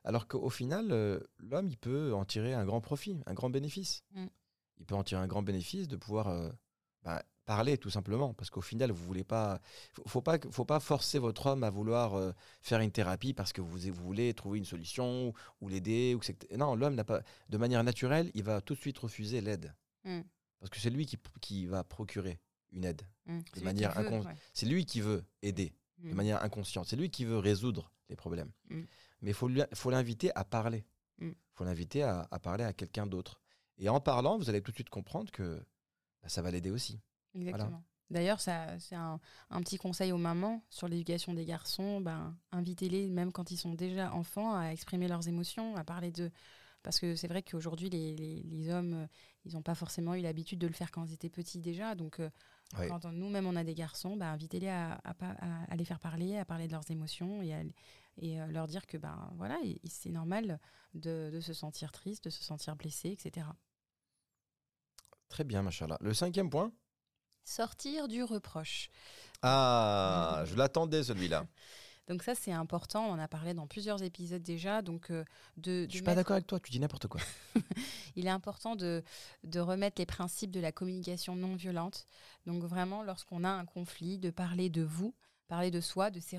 S4: Alors qu'au final, euh, l'homme, il peut en tirer un grand profit, un grand bénéfice.
S1: Mm.
S4: Il peut en tirer un grand bénéfice de pouvoir euh, bah, parler tout simplement, parce qu'au final, vous voulez pas, faut, pas, faut pas forcer votre homme à vouloir euh, faire une thérapie parce que vous, vous voulez trouver une solution ou, ou l'aider ou que non, l'homme n'a pas, de manière naturelle, il va tout de suite refuser l'aide,
S1: Mm.
S4: parce que c'est lui qui, qui va procurer une aide.
S1: Mm.
S4: De manière
S1: ouais.
S4: C'est lui qui veut aider de
S1: Mm.
S4: manière inconsciente. C'est lui qui veut résoudre les problèmes. Mais il faut, lui- faut l'inviter à parler. Il faut l'inviter à, à parler à quelqu'un d'autre. Et en parlant, vous allez tout de suite comprendre que bah, ça va l'aider aussi.
S1: Exactement. D'ailleurs, ça, c'est un, un petit conseil aux mamans sur l'éducation des garçons. Ben, invitez-les, même quand ils sont déjà enfants, à exprimer leurs émotions, à parler de. Parce que c'est vrai qu'aujourd'hui, les, les- les hommes, euh, ils n'ont pas forcément eu l'habitude de le faire quand ils étaient petits déjà. Donc, euh,
S4: Oui.
S1: quand nous-mêmes, on a des garçons, ben, invitez-les à, à pa- à- à les faire parler, à parler de leurs émotions et, à, et euh, leur dire que ben, voilà, il- c'est normal de, de se sentir triste, de se sentir blessé, etc.
S4: Très bien, machallah. Le cinquième point?
S1: Sortir du reproche.
S4: Ah, je l'attendais celui-là. [laughs]
S1: Donc ça, c'est important. On en a parlé dans plusieurs épisodes déjà. Donc euh, de,
S4: Je suis pas d'accord avec toi, tu dis n'importe quoi. [laughs]
S1: il est important de, de remettre les principes de la communication non violente. Donc vraiment, lorsqu'on a un conflit, de parler de vous, parler de soi, de ses,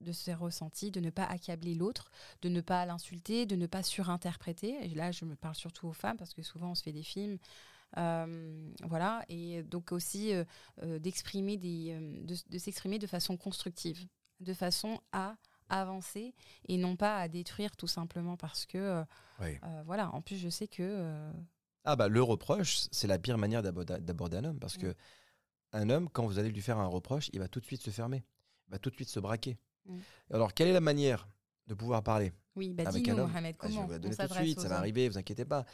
S1: de ses ressentis, de ne pas accabler l'autre, de ne pas l'insulter, de ne pas surinterpréter. Et là, je me parle surtout aux femmes parce que souvent on se fait des films. Euh, voilà, et donc aussi euh, euh, d'exprimer des, de, de s'exprimer de façon constructive, de façon à avancer et non pas à détruire tout simplement parce que euh,
S4: Oui.
S1: euh, voilà. En plus, je sais que euh,
S4: Ah bah le reproche, c'est la pire manière d'aborder un homme parce
S1: Mm.
S4: que un homme, quand vous allez lui faire un reproche, il va tout de suite se fermer. Il va tout de suite se braquer.
S1: Mm.
S4: Alors, quelle est la manière de pouvoir parler
S1: Oui, bah
S4: avec un homme?
S1: Mohamed,
S4: Bah, Je
S1: comment
S4: vais vous la
S1: on
S4: donner tout de suite, ça va arriver, vous inquiétez pas.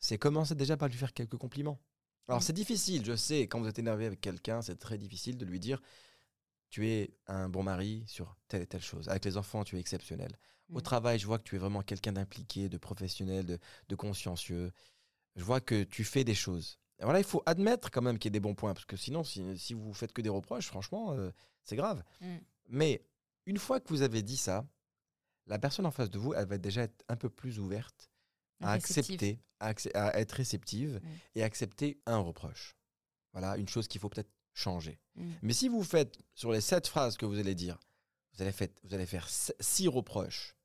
S4: C'est commencer déjà par lui faire quelques compliments. Alors
S1: Mm.
S4: c'est difficile, je sais, quand vous êtes énervé avec quelqu'un, c'est très difficile de lui dire tu es un bon mari sur telle et telle chose. Avec les enfants, tu es exceptionnel. Au
S1: Mm.
S4: travail, je vois que tu es vraiment quelqu'un d'impliqué, de professionnel, de, de consciencieux. Je vois que tu fais des choses. Voilà, il faut admettre quand même qu'il y a des bons points, parce que sinon, si, si vous faites que des reproches, franchement, euh, c'est grave.
S1: Mm.
S4: Mais une fois que vous avez dit ça, la personne en face de vous, elle va déjà être un peu plus ouverte à
S1: Réceptive.
S4: accepter, à, être réceptive et accepter un reproche. Voilà, une chose qu'il faut peut-être changer.
S1: Mm.
S4: Mais si vous faites sur les sept phrases que vous allez dire, vous allez, fait- vous allez faire six reproches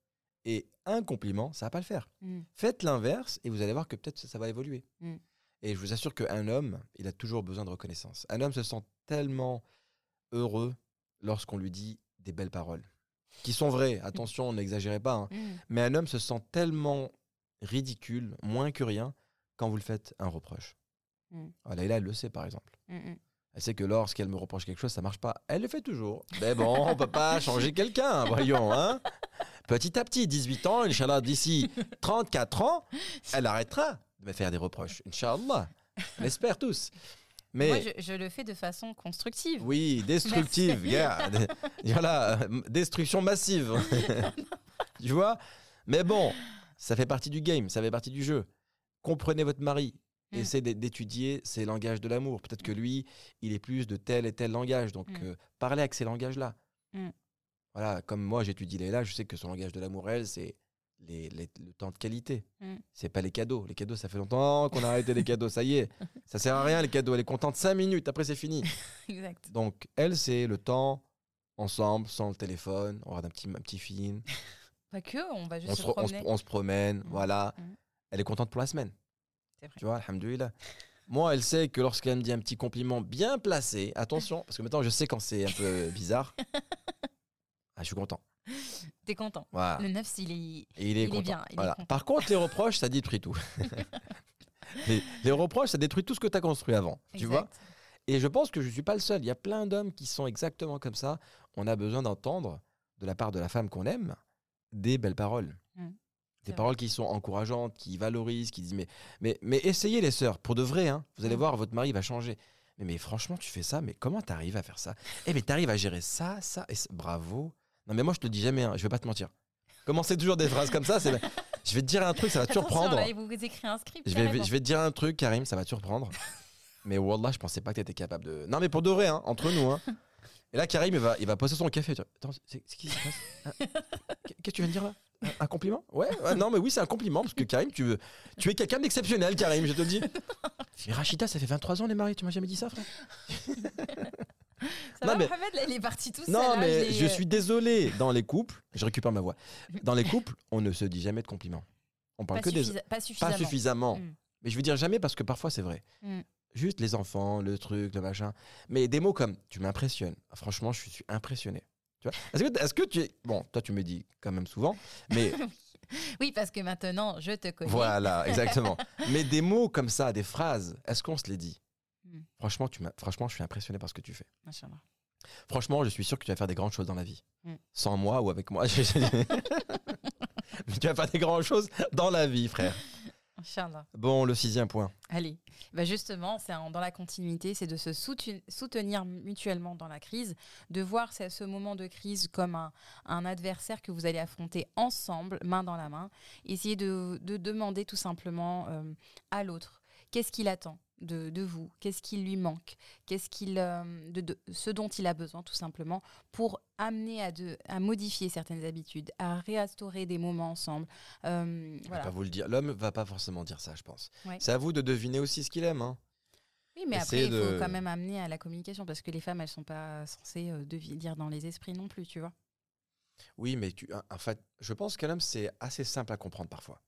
S4: et un compliment, ça va pas le faire.
S1: Mm.
S4: Faites l'inverse et vous allez voir que peut-être ça, ça va évoluer.
S1: Mm.
S4: Et je vous assure qu'un homme, il a toujours besoin de reconnaissance. Un homme se sent tellement heureux lorsqu'on lui dit des belles paroles, qui sont vraies. [laughs] Attention, n'exagérez pas. hein.
S1: Mm.
S4: Mais un homme se sent tellement ridicule, moins que rien, quand vous le faites un reproche.
S1: Mm.
S4: Ah, Laïla, elle le sait, par exemple.
S1: Mm, mm.
S4: Elle sait que lorsqu'elle me reproche quelque chose, ça marche pas. Elle le fait toujours. Mais bon, on peut pas [laughs] changer quelqu'un, voyons. Hein Petit à petit, 18 ans, Inch'Allah, d'ici 34 ans, elle arrêtera de me faire des reproches. Inch'Allah. On l'espère tous. Mais
S1: Moi, je, je le fais de façon constructive.
S4: oui, destructive, regarde. [laughs] Voilà, euh, destruction massive. [laughs] tu vois? Mais bon, ça fait partie du game, ça fait partie du jeu. Comprenez votre mari.
S1: Mm.
S4: Essayez d'é- d'étudier ses langages de l'amour. Peut-être que lui, il est plus de tel et tel langage. Donc,
S1: Mm.
S4: euh, parlez avec ces langages-là.
S1: Mm.
S4: Voilà, comme moi, j'étudie les là, je sais que son langage de l'amour, elle, c'est les, les- le temps de qualité.
S1: Mm.
S4: C'est pas les cadeaux. Les cadeaux, ça fait longtemps qu'on a arrêté les cadeaux. Ça y est, [laughs] ça sert à rien les cadeaux. Elle est contente 5 minutes, après c'est fini. [laughs]
S1: Exact.
S4: Donc, elle, c'est le temps ensemble, sans le téléphone. On regarde un petit, un petit film. [laughs]
S1: Pas que, on va juste
S4: On
S1: se
S4: se, re- on se-
S1: promener.
S4: on se promène.
S1: Mm.
S4: Voilà.
S1: Mm.
S4: Elle est contente pour la semaine.
S1: Vrai.
S4: Tu vois, alhamdoulilah. Moi, elle sait que lorsqu'elle me dit un petit compliment bien placé, attention, parce que maintenant je sais quand c'est un peu [laughs] bizarre. Ah, je suis content.
S1: T'es content.
S4: Voilà.
S1: Le 9, il est.
S4: Et il est
S1: il est bien, il est
S4: Voilà.
S1: content.
S4: Par contre, les reproches, ça détruit tout. [laughs] les, les reproches, ça détruit tout ce que tu as construit avant. Tu vois. Et je pense que je ne suis pas le seul. Il y a plein d'hommes qui sont exactement comme ça. On a besoin d'entendre, de la part de la femme qu'on aime, des belles paroles.
S1: Mm.
S4: Des paroles qui sont encourageantes, qui valorisent, qui disent mais, mais, mais essayez les sœurs, pour de vrai, hein. vous allez
S1: Mm.
S4: voir, votre mari va changer. Mais, mais franchement, tu fais ça, mais comment tu arrives à faire ça? Eh mais tu arrives à gérer ça, ça, et ça. bravo. Non mais moi je te le dis jamais, hein, je vais pas te mentir. Commencez toujours des phrases comme ça, c'est je vais te dire un truc, ça va te surprendre.
S1: là, vous écrit un script.
S4: Je vais, je vais te dire un truc, Karim, ça va te surprendre. mais Wallah, je pensais pas que tu étais capable de. Non, mais pour de vrai, hein, entre nous. Hein. Et là, Karim, il va, il va poser son café. Attends, c'est qui se passe Hein Qu'est-ce que tu viens de dire là? Un- compliment? Ouais, ouais, non, mais oui, c'est un compliment parce que Karim, tu, veux, tu es quelqu'un d'exceptionnel, Karim, je te le dis. [laughs] Mais Rachida, ça fait 23 ans, on est mariés, tu m'as jamais dit ça, frère?
S1: Ça
S4: Non,
S1: va,
S4: mais-
S1: Mohamed, là, il est parti tout seul.
S4: Non,
S1: là,
S4: mais
S1: j'ai,
S4: je suis désolé. Dans les couples, je récupère ma voix. Dans les couples, on ne se dit jamais de compliments. On parle
S1: Pas,
S4: que des.
S1: pas suffisamment.
S4: Pas suffisamment.
S1: Mm.
S4: Mais je veux dire jamais parce que parfois c'est vrai.
S1: Mm.
S4: Juste les enfants, le truc, le machin. Mais des mots comme tu m'impressionnes. Franchement, je suis impressionné. Tu vois? Est-ce que, est-ce que tu es. Bon, toi, tu me dis quand même souvent. Mais [laughs]
S1: Oui, parce que maintenant, je te connais.
S4: voilà, exactement. [laughs] Mais des mots comme ça, des phrases, est-ce qu'on se les dit?
S1: Mm.
S4: Franchement, tu m'as- Franchement, je suis impressionné par ce que tu fais.
S1: Machallah.
S4: Franchement, je suis sûr que tu vas faire des grandes choses dans la vie.
S1: Mm.
S4: Sans moi ou avec moi. Mais [laughs] tu vas faire des grandes choses dans la vie, frère. Bon, le sixième point.
S1: Allez, bah justement, c'est dans la continuité, c'est de se soutenir mutuellement dans la crise, de voir ce, ce moment de crise comme un, un adversaire que vous allez affronter ensemble, main dans la main. Essayez de, de demander tout simplement euh, à l'autre qu'est-ce qu'il attend de, de vous, qu'est-ce qui lui manque, qu'est-ce qu'il, euh, de, de- ce dont il a besoin tout simplement pour amener à, de, à modifier certaines habitudes, à réinstaurer des moments ensemble. Euh, voilà.
S4: pas vous le dire. L'homme va pas forcément dire ça, je pense.
S1: Ouais.
S4: C'est à vous de deviner aussi ce qu'il aime. hein.
S1: Oui, mais
S4: Essayez
S1: après, il faut quand même amener à la communication parce que les femmes, elles sont pas censées euh, lire dans les esprits non plus, tu vois.
S4: Oui, mais tu, en fait, je pense qu'un homme, c'est assez simple à comprendre parfois.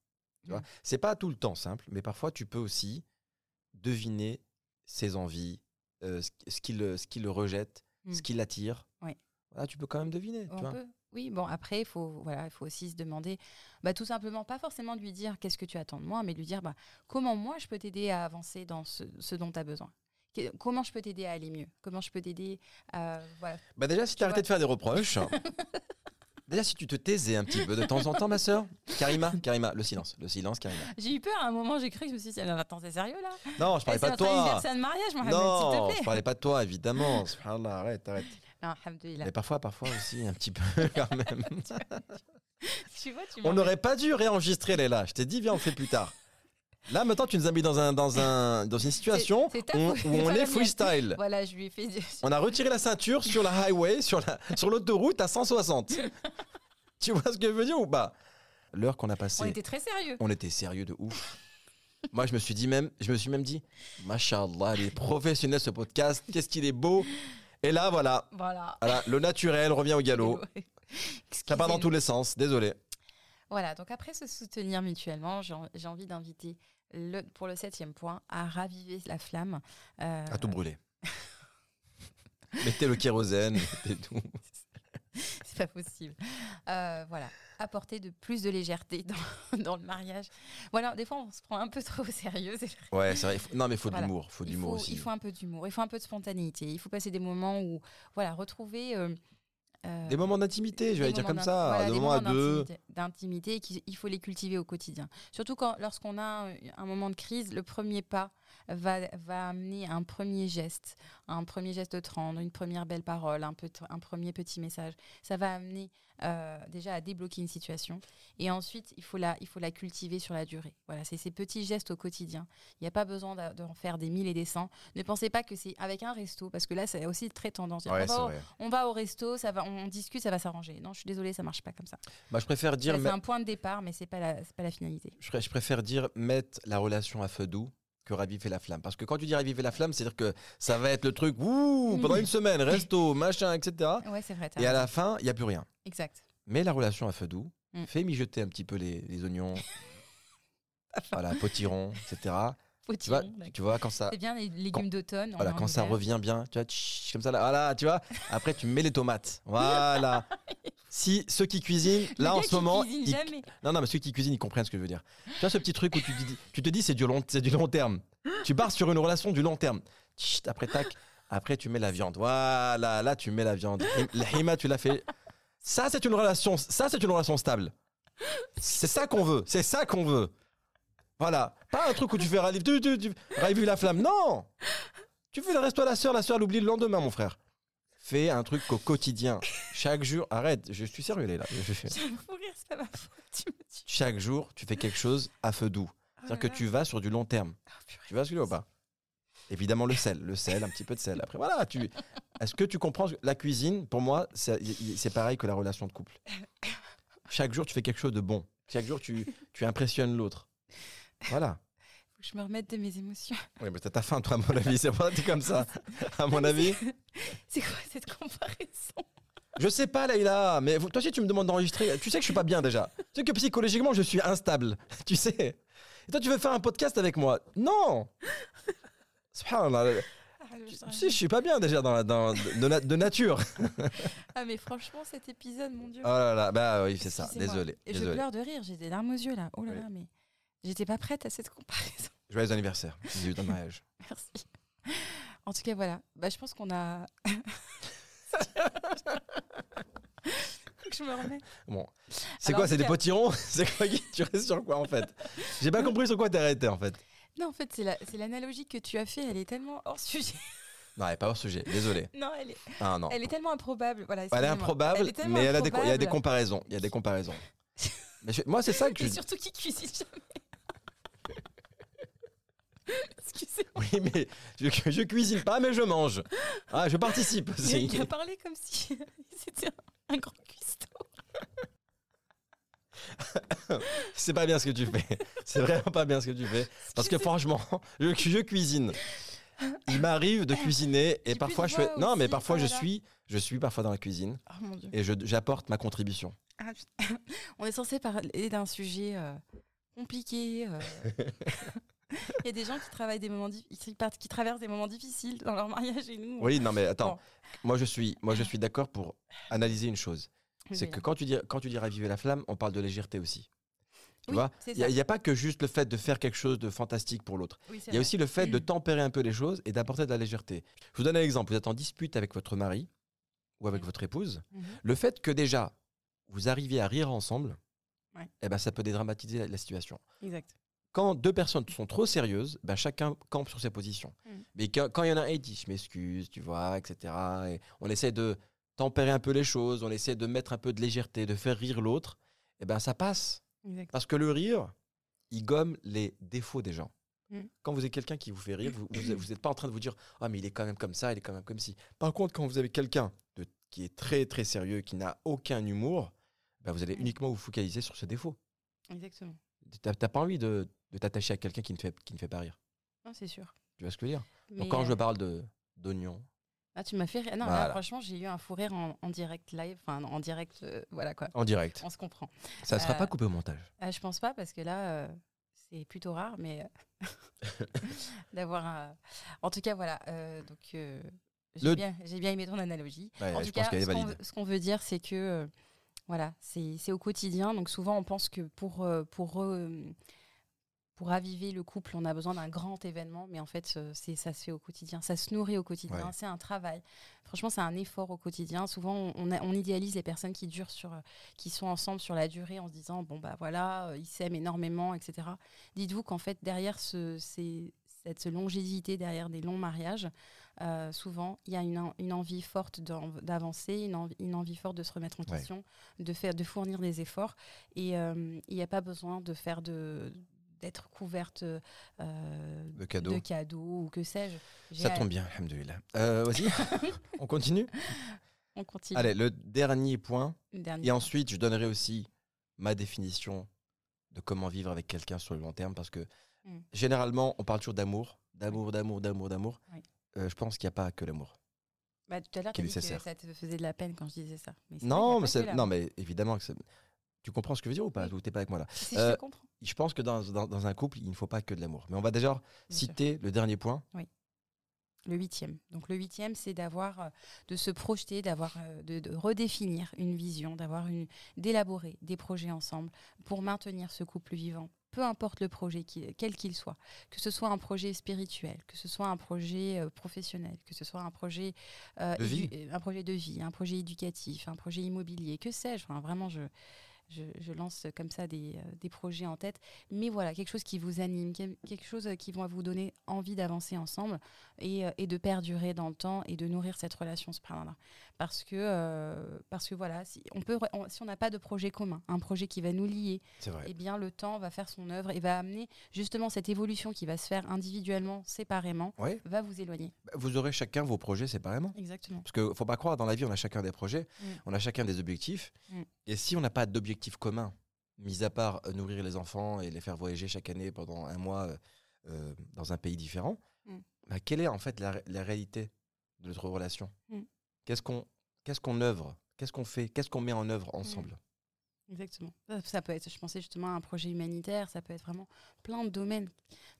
S4: Tu vois?
S1: Mm.
S4: C'est pas tout le temps simple, mais parfois tu peux aussi deviner ses envies, euh, ce, qui le, ce qui le rejette, ce qui l'attire.
S1: Ouais.
S4: Voilà, tu peux quand même deviner. tu
S1: On
S4: vois.
S1: peut. Oui, bon, après, il faut, voilà, il faut aussi se demander, bah, tout simplement, pas forcément de lui dire qu'est-ce que tu attends de moi, mais de lui dire bah, comment moi je peux t'aider à avancer dans ce, ce dont tu as besoin. Que- Comment je peux t'aider à aller mieux? Comment je peux t'aider à voilà.
S4: Bah déjà, si
S1: Tu
S4: arrêtais de faire des reproches. [laughs] déjà, si tu te taisais un petit peu de temps en temps, ma sœur. Karima, Karima, le silence, le silence, Karima.
S1: J'ai eu peur à un moment, j'ai cru que je me suis dit ah, attends, c'est sérieux là?
S4: Non, je parlais pas de toi.
S1: anniversaire de mariage, Mohamed,
S4: Non,
S1: s'il te
S4: je
S1: plaît.
S4: parlais pas de toi, évidemment. Subhanallah, arrête, arrête.
S1: Non.
S4: Mais parfois, parfois aussi, un petit peu [laughs] quand même. [laughs]
S1: Tu vois, tu
S4: On n'aurait pas dû réenregistrer les là. Je t'ai dit, viens, on le fait plus tard. Là, maintenant, tu nous as mis dans, un, dans, un, dans une situation où, on est freestyle.
S1: Voilà, je lui ai fait.
S4: On a retiré la ceinture sur la highway, sur la sur l'autoroute à 160. [laughs] [laughs] tu vois ce que je veux dire ou pas? L'heure qu'on a passée,
S1: On était très sérieux.
S4: on était sérieux de ouf. Moi, je me suis dit même, je me suis même dit, Mashallah, il est professionnel ce podcast, qu'est-ce qu'il est beau. Et là, voilà,
S1: Voilà.
S4: voilà, le naturel revient au galop. [laughs] Ça part dans tous les sens, désolé.
S1: Voilà, donc après se soutenir mutuellement, j'ai en- j'ai envie d'inviter le, pour le septième point à raviver la flamme. euh,
S4: À tout brûler. Mettez le kérosène, [laughs] mettez tout. [laughs]
S1: c'est pas possible. Euh, voilà, apporter de plus de légèreté dans, [laughs] dans le mariage. Voilà, des fois on se prend un peu trop au sérieux.
S4: Ouais, c'est vrai. faut- Non, mais il faut de l'humour. faut
S1: faut,
S4: aussi.
S1: il faut un peu d'humour, il faut un peu de spontanéité, il faut passer des moments où, voilà, retrouver. euh, euh,
S4: Des moments d'intimité, je vais dire comme ça.
S1: voilà,
S4: des
S1: des
S4: moments à deux.
S1: d'intimité- D'intimité, et qu'il il faut les cultiver au quotidien. Surtout quand, lorsqu'on a un moment de crise, le premier pas va, va amener un premier geste, un premier geste tendre, une première belle parole, un, peu, un premier petit message. Ça va amener euh, déjà à débloquer une situation. Et ensuite, il faut la, il faut la cultiver sur la durée. Voilà, c'est ces petits gestes au quotidien. Il n'y a pas besoin d'en faire des mille et des cents. Ne pensez pas que c'est avec un resto, parce que là, c'est aussi très tendance.
S4: Ouais,
S1: on, va au,
S4: vrai.
S1: on va au resto, ça va, on discute, ça va s'arranger. Non, je suis désolée, ça marche pas comme ça.
S4: Bah, je préfère dire,
S1: c'est un point de départ, mais c'est pas la, pas la finalité.
S4: je préfère dire mettre la relation à feu doux que raviver la flamme. Parce que quand tu dis raviver la flamme, c'est-à-dire que ça va être le truc, ouh, pendant une semaine, resto, machin, etc.
S1: Ouais, c'est vrai.
S4: Et à la fin, il n'y a plus rien.
S1: Exact.
S4: Mais la relation à feu doux,
S1: Mm.
S4: fais mijoter un petit peu les, les oignons, [laughs] voilà, potirons, etc. Tu vois, tu quand ça,
S1: C'est bien les légumes d'automne.
S4: voilà, quand ça revient bien, tu vois, tch, comme ça, là, voilà, tu vois. Après, tu mets les tomates. [laughs] Voilà. [laughs] Si ceux qui cuisinent, là en ce moment, ils- non, non, mais ceux qui cuisinent, ils comprennent ce que je veux dire. Tu vois ce petit truc où tu te dis, tu te dis c'est du long, c'est du long terme. Tu pars sur une relation du long terme. Après tac, après tu mets la viande. Voilà, là tu mets la viande. Le hima, tu l'as fait. Ça c'est une relation, ça c'est une relation stable. C'est ça qu'on veut, c'est ça qu'on veut. Voilà, pas un truc où tu fais raviver, tu, tu, tu- la flamme. Non, tu fais le resto à la sœur, la sœur l'oublie le lendemain, mon frère. Fais un truc au quotidien. Chaque jour, arrête, je suis sérieux là. Je.
S1: Tu me tues.
S4: chaque jour, tu fais quelque chose à feu doux.
S1: Oh
S4: C'est-à-dire que tu vas sur du long terme.
S1: Purée.
S4: Tu vois ce que ou pas Évidemment, le sel, le sel, un petit peu de sel. Après, voilà, tu. Est-ce que tu comprends La cuisine, pour moi, c'est c'est pareil que la relation de couple. Chaque jour, tu fais quelque chose de bon. Chaque jour, tu, tu impressionnes l'autre. Voilà. [laughs]
S1: Faut que je me remette de mes émotions.
S4: Oui, mais t'as ta faim, toi, à mon avis. C'est pas t'es comme ça. À mon avis. [laughs]
S1: C'est quoi cette comparaison?
S4: Je sais pas, Leïla, mais toi aussi, tu me demandes d'enregistrer. Tu sais que je suis pas bien déjà. Tu sais que psychologiquement, je suis instable. [laughs] Tu sais. Et toi, tu veux faire un podcast avec moi? Non Subhanallah.
S1: ah, sang.
S4: sais, je suis pas bien déjà dans la, dans, de, na- de nature.
S1: Ah, mais franchement, cet épisode, mon Dieu.
S4: Oh là là, bah oui, c'est ça. Désolé.
S1: Et je
S4: désolé.
S1: pleure de rire, j'ai des larmes aux yeux là. Oh là
S4: Oui.
S1: là, mais j'étais pas prête à cette comparaison. [laughs]
S4: Joyeux anniversaire. 18 ans de mariage. [laughs]
S1: Merci. En tout cas, voilà. Bah, je pense qu'on a. Faut que je me remette.
S4: Bon. C'est quoi C'est des
S1: cas-
S4: potirons [laughs] C'est quoi Tu restes sur quoi en fait? J'ai pas compris sur quoi t'es arrêté en fait.
S1: Non, en fait, c'est la- c'est l'analogie que tu as fait. Elle est tellement hors sujet.
S4: Non, elle est pas hors sujet. Désolé.
S1: Non, elle est,
S4: Ah non.
S1: elle est tellement improbable. Voilà,
S4: Elle est improbable,
S1: Elle est tellement
S4: mais elle a des, co- il y a des
S1: improbable.
S4: comparaisons. Il y a des comparaisons. Mais je- moi, c'est ça que je
S1: Et surtout qui cuisine jamais. [laughs] Excusez-moi.
S4: Oui, mais je, je cuisine pas, mais je mange. Ah, je participe aussi.
S1: il a parlé comme si [laughs] c'était un, un grand cuistot. [laughs]
S4: C'est pas bien ce que tu fais. C'est vraiment pas bien ce que tu fais. Parce que
S1: Excusez-
S4: franchement, je, je cuisine. Il m'arrive de cuisiner et parfois je fais. Non, mais parfois
S1: oh
S4: je suis, je suis parfois dans la cuisine
S1: Oh mon dieu.
S4: et je- j'apporte ma contribution.
S1: Ah. On est censé parler d'un sujet euh, compliqué. euh. [laughs] Il y a des gens qui travaillent des moments difficiles, qui, traversent des moments difficiles dans leur mariage et nous. on-
S4: Oui, non, mais attends.
S1: Bon.
S4: Moi, je suis, moi, je suis d'accord pour analyser une chose.
S1: Oui,
S4: C'est
S1: oui.
S4: que quand tu dis, quand tu dis raviver la flamme, on parle de légèreté aussi. Tu
S1: Oui,
S4: vois? Il n'y a, pas que juste le fait de faire quelque chose de fantastique pour l'autre. Il y a
S1: vrai.
S4: aussi le fait de [clears throat] tempérer un peu les choses et d'apporter de la légèreté. Je vous donne un exemple. Vous êtes en dispute avec votre mari ou avec votre épouse.
S1: Mhm.
S4: Le fait que déjà, vous arriviez à rire ensemble,
S1: Ouais.
S4: eh ben, ça peut dédramatiser la, la situation.
S1: Exact.
S4: Quand deux personnes sont trop sérieuses, ben, chacun campe sur ses positions.
S1: Mhm.
S4: Mais quand il y en a un qui dit je m'excuse, tu vois, etc. Et on essaie de tempérer un peu les choses, on essaie de mettre un peu de légèreté, de faire rire l'autre, eh ben, ça passe. Parce que le rire, il gomme les défauts des gens.
S1: Mm.
S4: Quand vous avez quelqu'un qui vous fait rire, vous n'êtes pas en train de vous dire Ah, mais il est quand même comme ça, il est quand même comme ci. Par contre, quand vous avez quelqu'un qui est très très sérieux, qui n'a aucun humour, ben, vous allez
S1: Mm.
S4: uniquement vous focaliser sur ses défauts.
S1: Exactement.
S4: T'as pas envie de, de t'attacher à quelqu'un qui, ne fait- qui ne fait pas rire.
S1: Non, c'est sûr.
S4: Tu vois ce que je veux dire?
S1: Mais,
S4: Donc, quand je
S1: euh,
S4: parle de d'oignons,
S1: Ah, tu m'as fait rire. Non, là,
S4: Voilà.
S1: franchement, j'ai eu un fou rire en, en direct live. Enfin, en direct, euh, voilà quoi.
S4: en direct,
S1: On se comprend.
S4: ça ne sera
S1: Euh,
S4: pas coupé au montage.
S1: Ah, je pense pas parce que là, euh, c'est plutôt rare, mais euh, [laughs] [laughs] d'avoir un. En tout cas, voilà. euh, donc, euh, j'ai
S4: Le-
S1: bien, j'ai bien aimé ton analogie.
S4: Ouais,
S1: en tout cas, ce qu'on, veut- ce qu'on veut dire, c'est que euh, voilà, c'est, c'est au quotidien. Donc souvent, on pense que pour euh, pour euh, pour raviver le couple, on a besoin d'un grand événement, mais en fait, euh, c'est ça se fait au quotidien. Ça se nourrit au quotidien.
S4: Ouais.
S1: C'est un travail. Franchement, c'est un effort au quotidien. Souvent, on, a- on idéalise les personnes qui durent sur, euh, qui sont ensemble sur la durée en se disant bon bah voilà, euh, ils s'aiment énormément, etc. Dites-vous qu'en fait derrière ce, ces- cette longévité, derrière des longs mariages, euh, souvent il y a une, en- une envie forte d'avancer, une, envie- une envie forte de se remettre en
S4: Ouais.
S1: question, de faire, de fournir des efforts, et euh, il n'y a pas besoin de faire de d'être couverte euh,
S4: De cadeaux.
S1: de cadeaux ou que sais-je.
S4: Ça tombe bien, alhamdoulilah. Euh, Vas-y, [laughs] on continue
S1: On continue.
S4: Allez, le dernier point. Et ensuite, je donnerai aussi ma définition de comment vivre avec quelqu'un sur le long terme parce que
S1: Mm.
S4: généralement, on parle toujours d'amour, d'amour, d'amour, d'amour, d'amour.
S1: Oui.
S4: Euh, je pense qu'il n'y a pas que l'amour.
S1: Bah, tout à l'heure, tu dit que ça te faisait de la peine quand je disais ça. Mais
S4: Non, mais non, mais évidemment que c'est- tu comprends ce que je veux dire ou pas
S1: Oui.
S4: Ou t'es pas avec moi là
S1: Si,
S4: Euh,
S1: je te comprends.
S4: Je pense que dans, dans- dans un couple, il ne faut pas que de l'amour. Mais on va déjà
S1: Bien sûr.
S4: citer le dernier point.
S1: Le huitième. Donc le huitième, c'est d'avoir, euh, de se projeter, d'avoir, euh, de, de redéfinir une vision, d'avoir une, d'élaborer des projets ensemble pour maintenir ce couple vivant. Peu importe le projet, qui- quel qu'il soit, que ce soit un projet spirituel, que ce soit un projet euh, professionnel, que ce soit un projet, euh,
S4: De vie.
S1: euh, un projet de vie, un projet éducatif, un projet immobilier, que sais-je. Enfin, vraiment, je, je, lance comme ça des, euh, des projets en tête. Mais voilà, quelque chose qui vous anime, quel- quelque chose qui va vous donner envie d'avancer ensemble et, euh, et de perdurer dans le temps et de nourrir cette relation subhanallah. Parce que, euh, parce que voilà, si on peut, on- si on n'a pas de projet commun, un projet qui va nous lier, eh bien le temps va faire son œuvre et va amener justement cette évolution qui va se faire individuellement, séparément, va vous éloigner.
S4: Bah, Vous aurez chacun vos projets séparément.
S1: Exactement.
S4: Parce qu'il ne faut pas croire, dans la vie, on a chacun des projets,
S1: Mm.
S4: on a chacun des objectifs.
S1: Mm.
S4: Et si on n'a pas d'objectif commun, mis à part euh, nourrir les enfants et les faire voyager chaque année pendant un mois euh, dans un pays différent,
S1: Mm.
S4: bah, quelle est en fait la, ré- la réalité de notre relation?
S1: Mm.
S4: Qu'est-ce qu'on qu'est-ce qu'on œuvre? Qu'est-ce qu'on fait? Qu'est-ce qu'on met en œuvre ensemble?
S1: Exactement. Ça, peut être, je pensais justement à un projet humanitaire, ça peut être vraiment plein de domaines.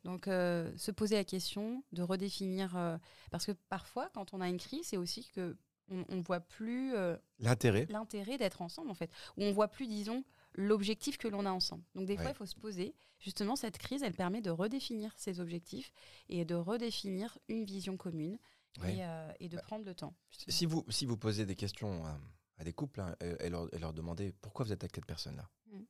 S1: Donc, euh, se poser la question, de redéfinir, euh, parce que parfois, quand on a une crise, c'est aussi que on, on voit plus euh,
S4: L'intérêt
S1: l'intérêt d'être ensemble, en fait, ou on voit plus, disons, l'objectif que l'on a ensemble. Donc, des fois, il faut se poser. Justement, cette crise, elle permet de redéfinir ses objectifs et de redéfinir une vision commune Et, euh, et de prendre le temps. justement.
S4: si vous, si vous posez des questions à, à des couples hein, et, et leur, et leur demandez pourquoi vous êtes avec cette personne-là
S1: Mm.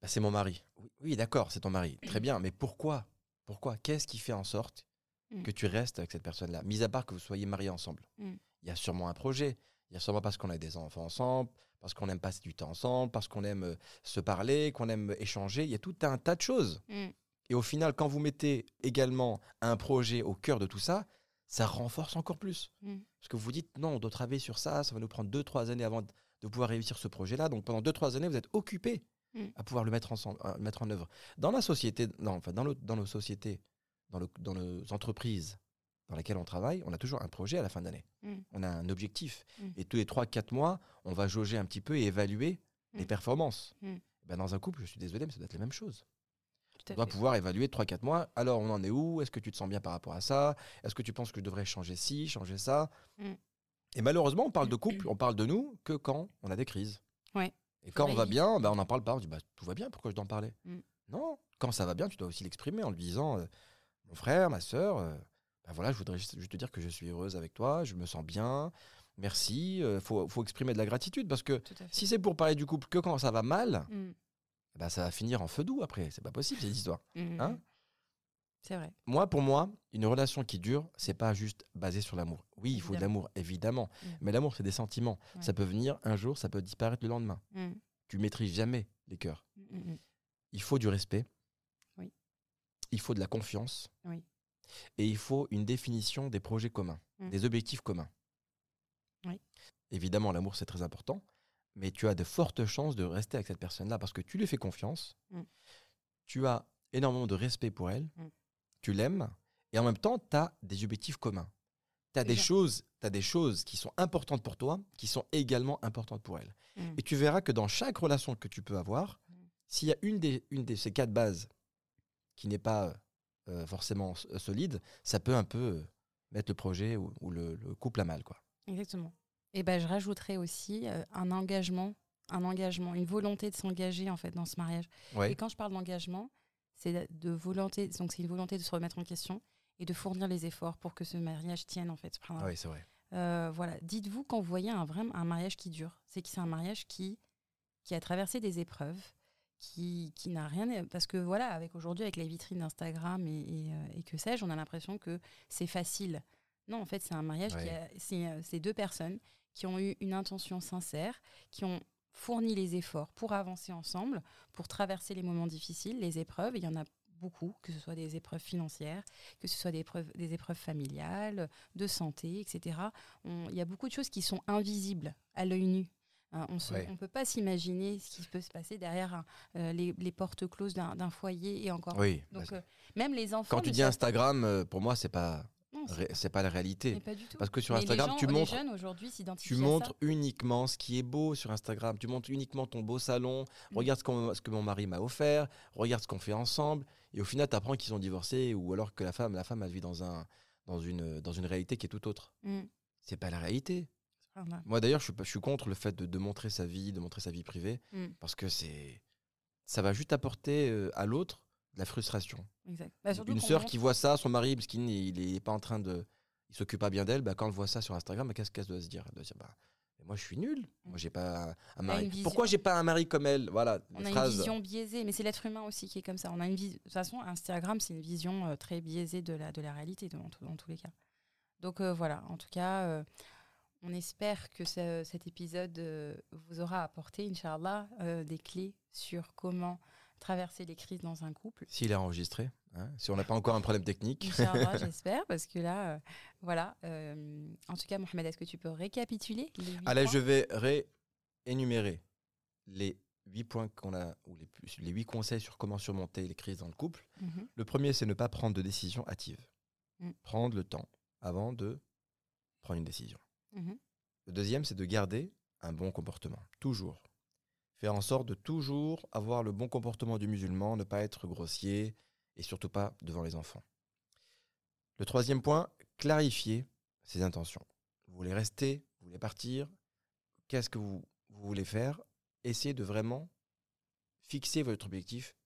S4: Bah, C'est mon mari. Oui, oui, d'accord, c'est ton mari. [clears throat] Très bien, mais pourquoi Pourquoi Qu'est-ce qui fait en sorte
S1: Mm.
S4: que tu restes avec cette personne-là Mis à part que vous soyez mariés ensemble?
S1: Mm.
S4: Il y a sûrement un projet. Il y a sûrement parce qu'on a des enfants ensemble, parce qu'on aime passer du temps ensemble, parce qu'on aime euh, se parler, qu'on aime échanger. Il y a tout un tas de choses. Et au final, quand vous mettez également un projet au cœur de tout ça, ça renforce encore plus.
S1: Mm.
S4: Parce que vous dites, non, on doit travailler sur ça, ça va nous prendre 2-3 années avant de pouvoir réussir ce projet-là. Donc pendant 2-3 années, vous êtes occupé
S1: Mm.
S4: à pouvoir le mettre, ensemble, le mettre en œuvre. Dans la société, non, enfin, dans, le- dans nos sociétés, dans, le- dans nos entreprises dans lesquelles on travaille, on a toujours un projet à la fin d'année.
S1: Mm.
S4: On a un objectif.
S1: Mm.
S4: Et tous les 3-4 mois, on va jauger un petit peu et évaluer les
S1: Mm.
S4: performances.
S1: Mm.
S4: Ben, dans un couple, je suis désolé, mais ça doit être la même chose. On doit
S1: fait.
S4: pouvoir évaluer 3-4 mois. Alors, on en est où? Est-ce que tu te sens bien par rapport à ça? Est-ce que tu penses que je devrais changer ci, changer ça?
S1: Mm.
S4: Et malheureusement, on parle de couple, on parle de nous que quand on a des crises.
S1: Ouais.
S4: Et quand on va bien, bah, on n'en parle pas. On dit bah, tout va bien, pourquoi je dois en parler?
S1: Mm.
S4: Non, quand ça va bien, tu dois aussi l'exprimer en lui disant euh, mon frère, ma soeur, euh, bah, voilà, je voudrais juste, te dire que je suis heureuse avec toi, je me sens bien, merci. Il faut, faut exprimer de la gratitude parce que si c'est pour parler du couple que quand ça va mal,
S1: Mm,
S4: bah, ça va finir en feu doux après. C'est pas possible cette histoire.
S1: mm,
S4: Hein.
S1: C'est vrai.
S4: Moi, pour moi, une relation qui dure, c'est pas juste basé sur l'amour. Oui, il faut de l'amour, évidemment.
S1: Mm.
S4: Mais l'amour, c'est des sentiments.
S1: Ouais.
S4: Ça peut venir un jour, ça peut disparaître le lendemain.
S1: Mm,
S4: Tu maîtrises jamais les cœurs. Il faut du respect.
S1: Oui.
S4: Il faut de la confiance.
S1: Oui.
S4: Et il faut une définition des projets communs,
S1: Mm.
S4: des objectifs communs.
S1: Oui.
S4: Évidemment, l'amour, c'est très important. Mais tu as de fortes chances de rester avec cette personne-là parce que tu lui fais confiance.
S1: Mm.
S4: Tu as énormément de respect pour elle.
S1: Mm.
S4: Tu l'aimes. Et en même temps, tu as des objectifs communs. Tu as des choses, t'as des choses qui sont importantes pour toi, qui sont également importantes pour elle.
S1: Mm.
S4: Et tu verras que dans chaque relation que tu peux avoir, s'il y a une, des, une de ces quatre bases qui n'est pas euh, forcément s- solide, ça peut un peu euh, mettre le projet ou, ou le, le couple à mal. Quoi.
S1: Exactement. Et ben, je rajouterais aussi euh, un engagement, un engagement, une volonté de s'engager en fait dans ce mariage.
S4: Ouais.
S1: Et quand je parle d'engagement, c'est de volonté, donc c'est une volonté de se remettre en question et de fournir les efforts pour que ce mariage tienne en fait.
S4: Ah oui, c'est vrai.
S1: euh, voilà, dites-vous quand vous voyez un vrai un mariage qui dure, c'est que c'est un mariage qui qui a traversé des épreuves, qui, qui n'a rien parce que voilà, avec aujourd'hui avec les vitrines d'Instagram et, et, euh, et que sais-je, on a l'impression que c'est facile. Non, en fait, c'est un mariage qui
S4: Ouais.
S1: c'est deux personnes qui ont eu une intention sincère, qui ont fourni les efforts pour avancer ensemble, pour traverser les moments difficiles, les épreuves. Il y en a beaucoup, que ce soit des épreuves financières, que ce soit des épreuves, des épreuves familiales, de santé, etc. On- Il y a beaucoup de choses qui sont invisibles à l'œil nu. Hein, on ne
S4: Ouais.
S1: peut pas s'imaginer ce qui peut se passer derrière euh, les, les portes closes d'un foyer et encore.
S4: Oui.
S1: Donc,
S4: parce-
S1: euh, même les enfants.
S4: quand tu dis Instagram, euh, pour moi, c'est pas,
S1: c'est-
S4: pas la réalité.
S1: mais pas du tout.
S4: Parce que sur
S1: Mais
S4: Instagram,
S1: gens-
S4: tu montres, tu montres uniquement ce qui est beau sur Instagram. Tu montres uniquement ton beau salon.
S1: Mm.
S4: Regarde ce, ce que mon mari m'a offert. Regarde ce qu'on fait ensemble. Et au final, tu apprends qu'ils sont divorcés ou alors que la femme, la femme, elle vit dans, un, dans, une, dans une réalité qui est tout autre.
S1: Mm.
S4: C'est pas la réalité. Moi d'ailleurs, je suis, pas- je suis contre le fait de, de montrer sa vie, de montrer sa vie privée,
S1: Mm.
S4: parce que c'est, ça va juste apporter euh, à l'autre la frustration.
S1: Exact. Bah,
S4: Une sœur qui voit ça, son mari, parce qu'il il est pas en train de, il s'occupe pas bien d'elle, bah, quand elle voit ça sur Instagram, bah, qu'est-ce qu'elle doit se dire? Elle doit se dire, bah, moi je suis nul, moi j'ai pas un, mari. Pourquoi j'ai pas un mari comme elle? Voilà,
S1: On a
S4: phrases.
S1: une vision biaisée, mais c'est l'être humain aussi qui est comme ça. On a une vis- De toute façon, Instagram, c'est une vision euh, très biaisée de la, de la réalité, dans, tous les cas. Donc euh, voilà, en tout cas, euh, on espère que ce- cet épisode vous aura apporté, Inch'Allah, des clés sur comment traverser les crises dans un couple.
S4: S'il est enregistré, hein, si on n'a pas encore un problème technique. [laughs]
S1: J'espère, parce que là, euh, voilà. euh, en tout cas, Mohamed, est-ce que tu peux récapituler les
S4: Allez,
S1: points
S4: je vais réénumérer les huit points qu'on a, ou les, les huit conseils sur comment surmonter les crises dans le couple.
S1: Mhm.
S4: Le premier, c'est ne pas prendre de décision hâtive.
S1: Mm.
S4: Prendre le temps avant de prendre une décision.
S1: Mhm.
S4: Le deuxième, c'est de garder un bon comportement. Toujours. Faire en sorte de toujours avoir le bon comportement du musulman, ne pas être grossier et surtout pas devant les enfants. Le troisième point, clarifier ses intentions. Vous voulez rester, vous voulez partir, qu'est-ce que vous, vous voulez faire? Essayez de vraiment fixer votre objectif,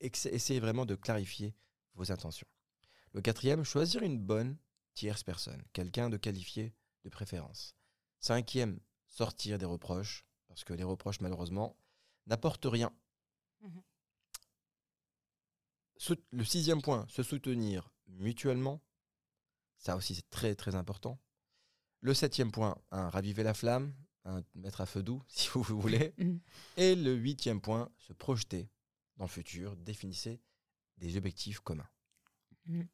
S4: essayez vraiment de clarifier vos intentions. Le quatrième, choisir une bonne tierce personne, quelqu'un de qualifié de préférence. Cinquième, sortir des reproches, parce que les reproches, malheureusement, n'apportent rien.
S1: Mhm.
S4: Le sixième point, se soutenir mutuellement. Ça aussi, c'est très, très important. Le septième point, hein, raviver la flamme, hein, mettre à feu doux, [laughs] si vous voulez.
S1: Mhm.
S4: Et le huitième point, se projeter dans le futur, définissez des objectifs communs.
S1: Mhm.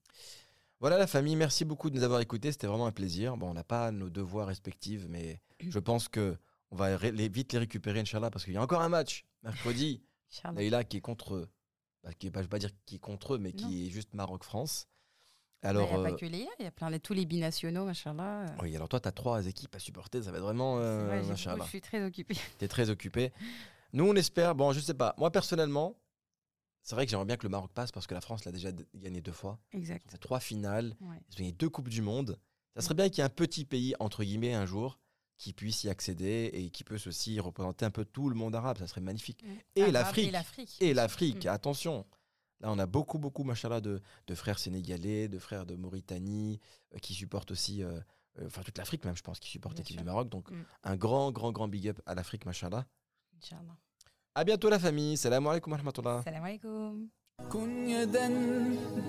S4: Voilà la famille, merci beaucoup de nous avoir écoutés, c'était vraiment un plaisir. Bon, on n'a pas nos devoirs respectifs, mais [clears throat] je pense que on va les- vite les récupérer, Inch'Allah, parce qu'il y a encore un match mercredi. [laughs]
S1: Inch'Allah.
S4: Leïla qui est contre, bah, qui est pas, je vais pas dire qui est contre eux, mais
S1: Non.
S4: qui est juste Maroc-France.
S1: Bah,
S4: Alors,
S1: il n'y a
S4: euh,
S1: pas que les il y a plein de tous les binationaux, machallah. euh,
S4: oui, alors toi, tu as trois équipes à supporter, ça va être vraiment, euh,
S1: vrai, je suis très occupée. [laughs]
S4: T'es très occupé. Nous, on espère, bon, je sais pas, moi personnellement, c'est vrai que j'aimerais bien que le Maroc passe parce que la France l'a déjà gagné deux fois.
S1: Exact.
S4: Trois finales,
S1: Ouais.
S4: ils ont gagné deux Coupes du Monde. Ça serait bien qu'il y ait un petit pays, entre guillemets, un jour, qui puisse y accéder et qui peut aussi représenter un peu tout le monde arabe. Ça serait magnifique.
S1: Mm.
S4: Et
S1: Arabe
S4: l'Afrique.
S1: Et l'Afrique.
S4: Et l'Afrique,
S1: Mm.
S4: attention. Là, on a beaucoup, beaucoup, machallah, de, de frères sénégalais, de frères de Mauritanie, euh, qui supportent aussi, euh, euh, enfin toute l'Afrique même, je pense, qui supporte
S1: Bien
S4: l'équipe
S1: sûr.
S4: du Maroc. Donc,
S1: Mm.
S4: un grand, grand, grand big up à l'Afrique, machallah.
S1: Inch'Allah.
S4: À bientôt, la famille. Salam alaikum wa rahmatullah.
S1: Salam alaikum.
S2: كن يدا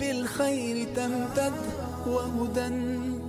S2: بالخير تمتد وهدى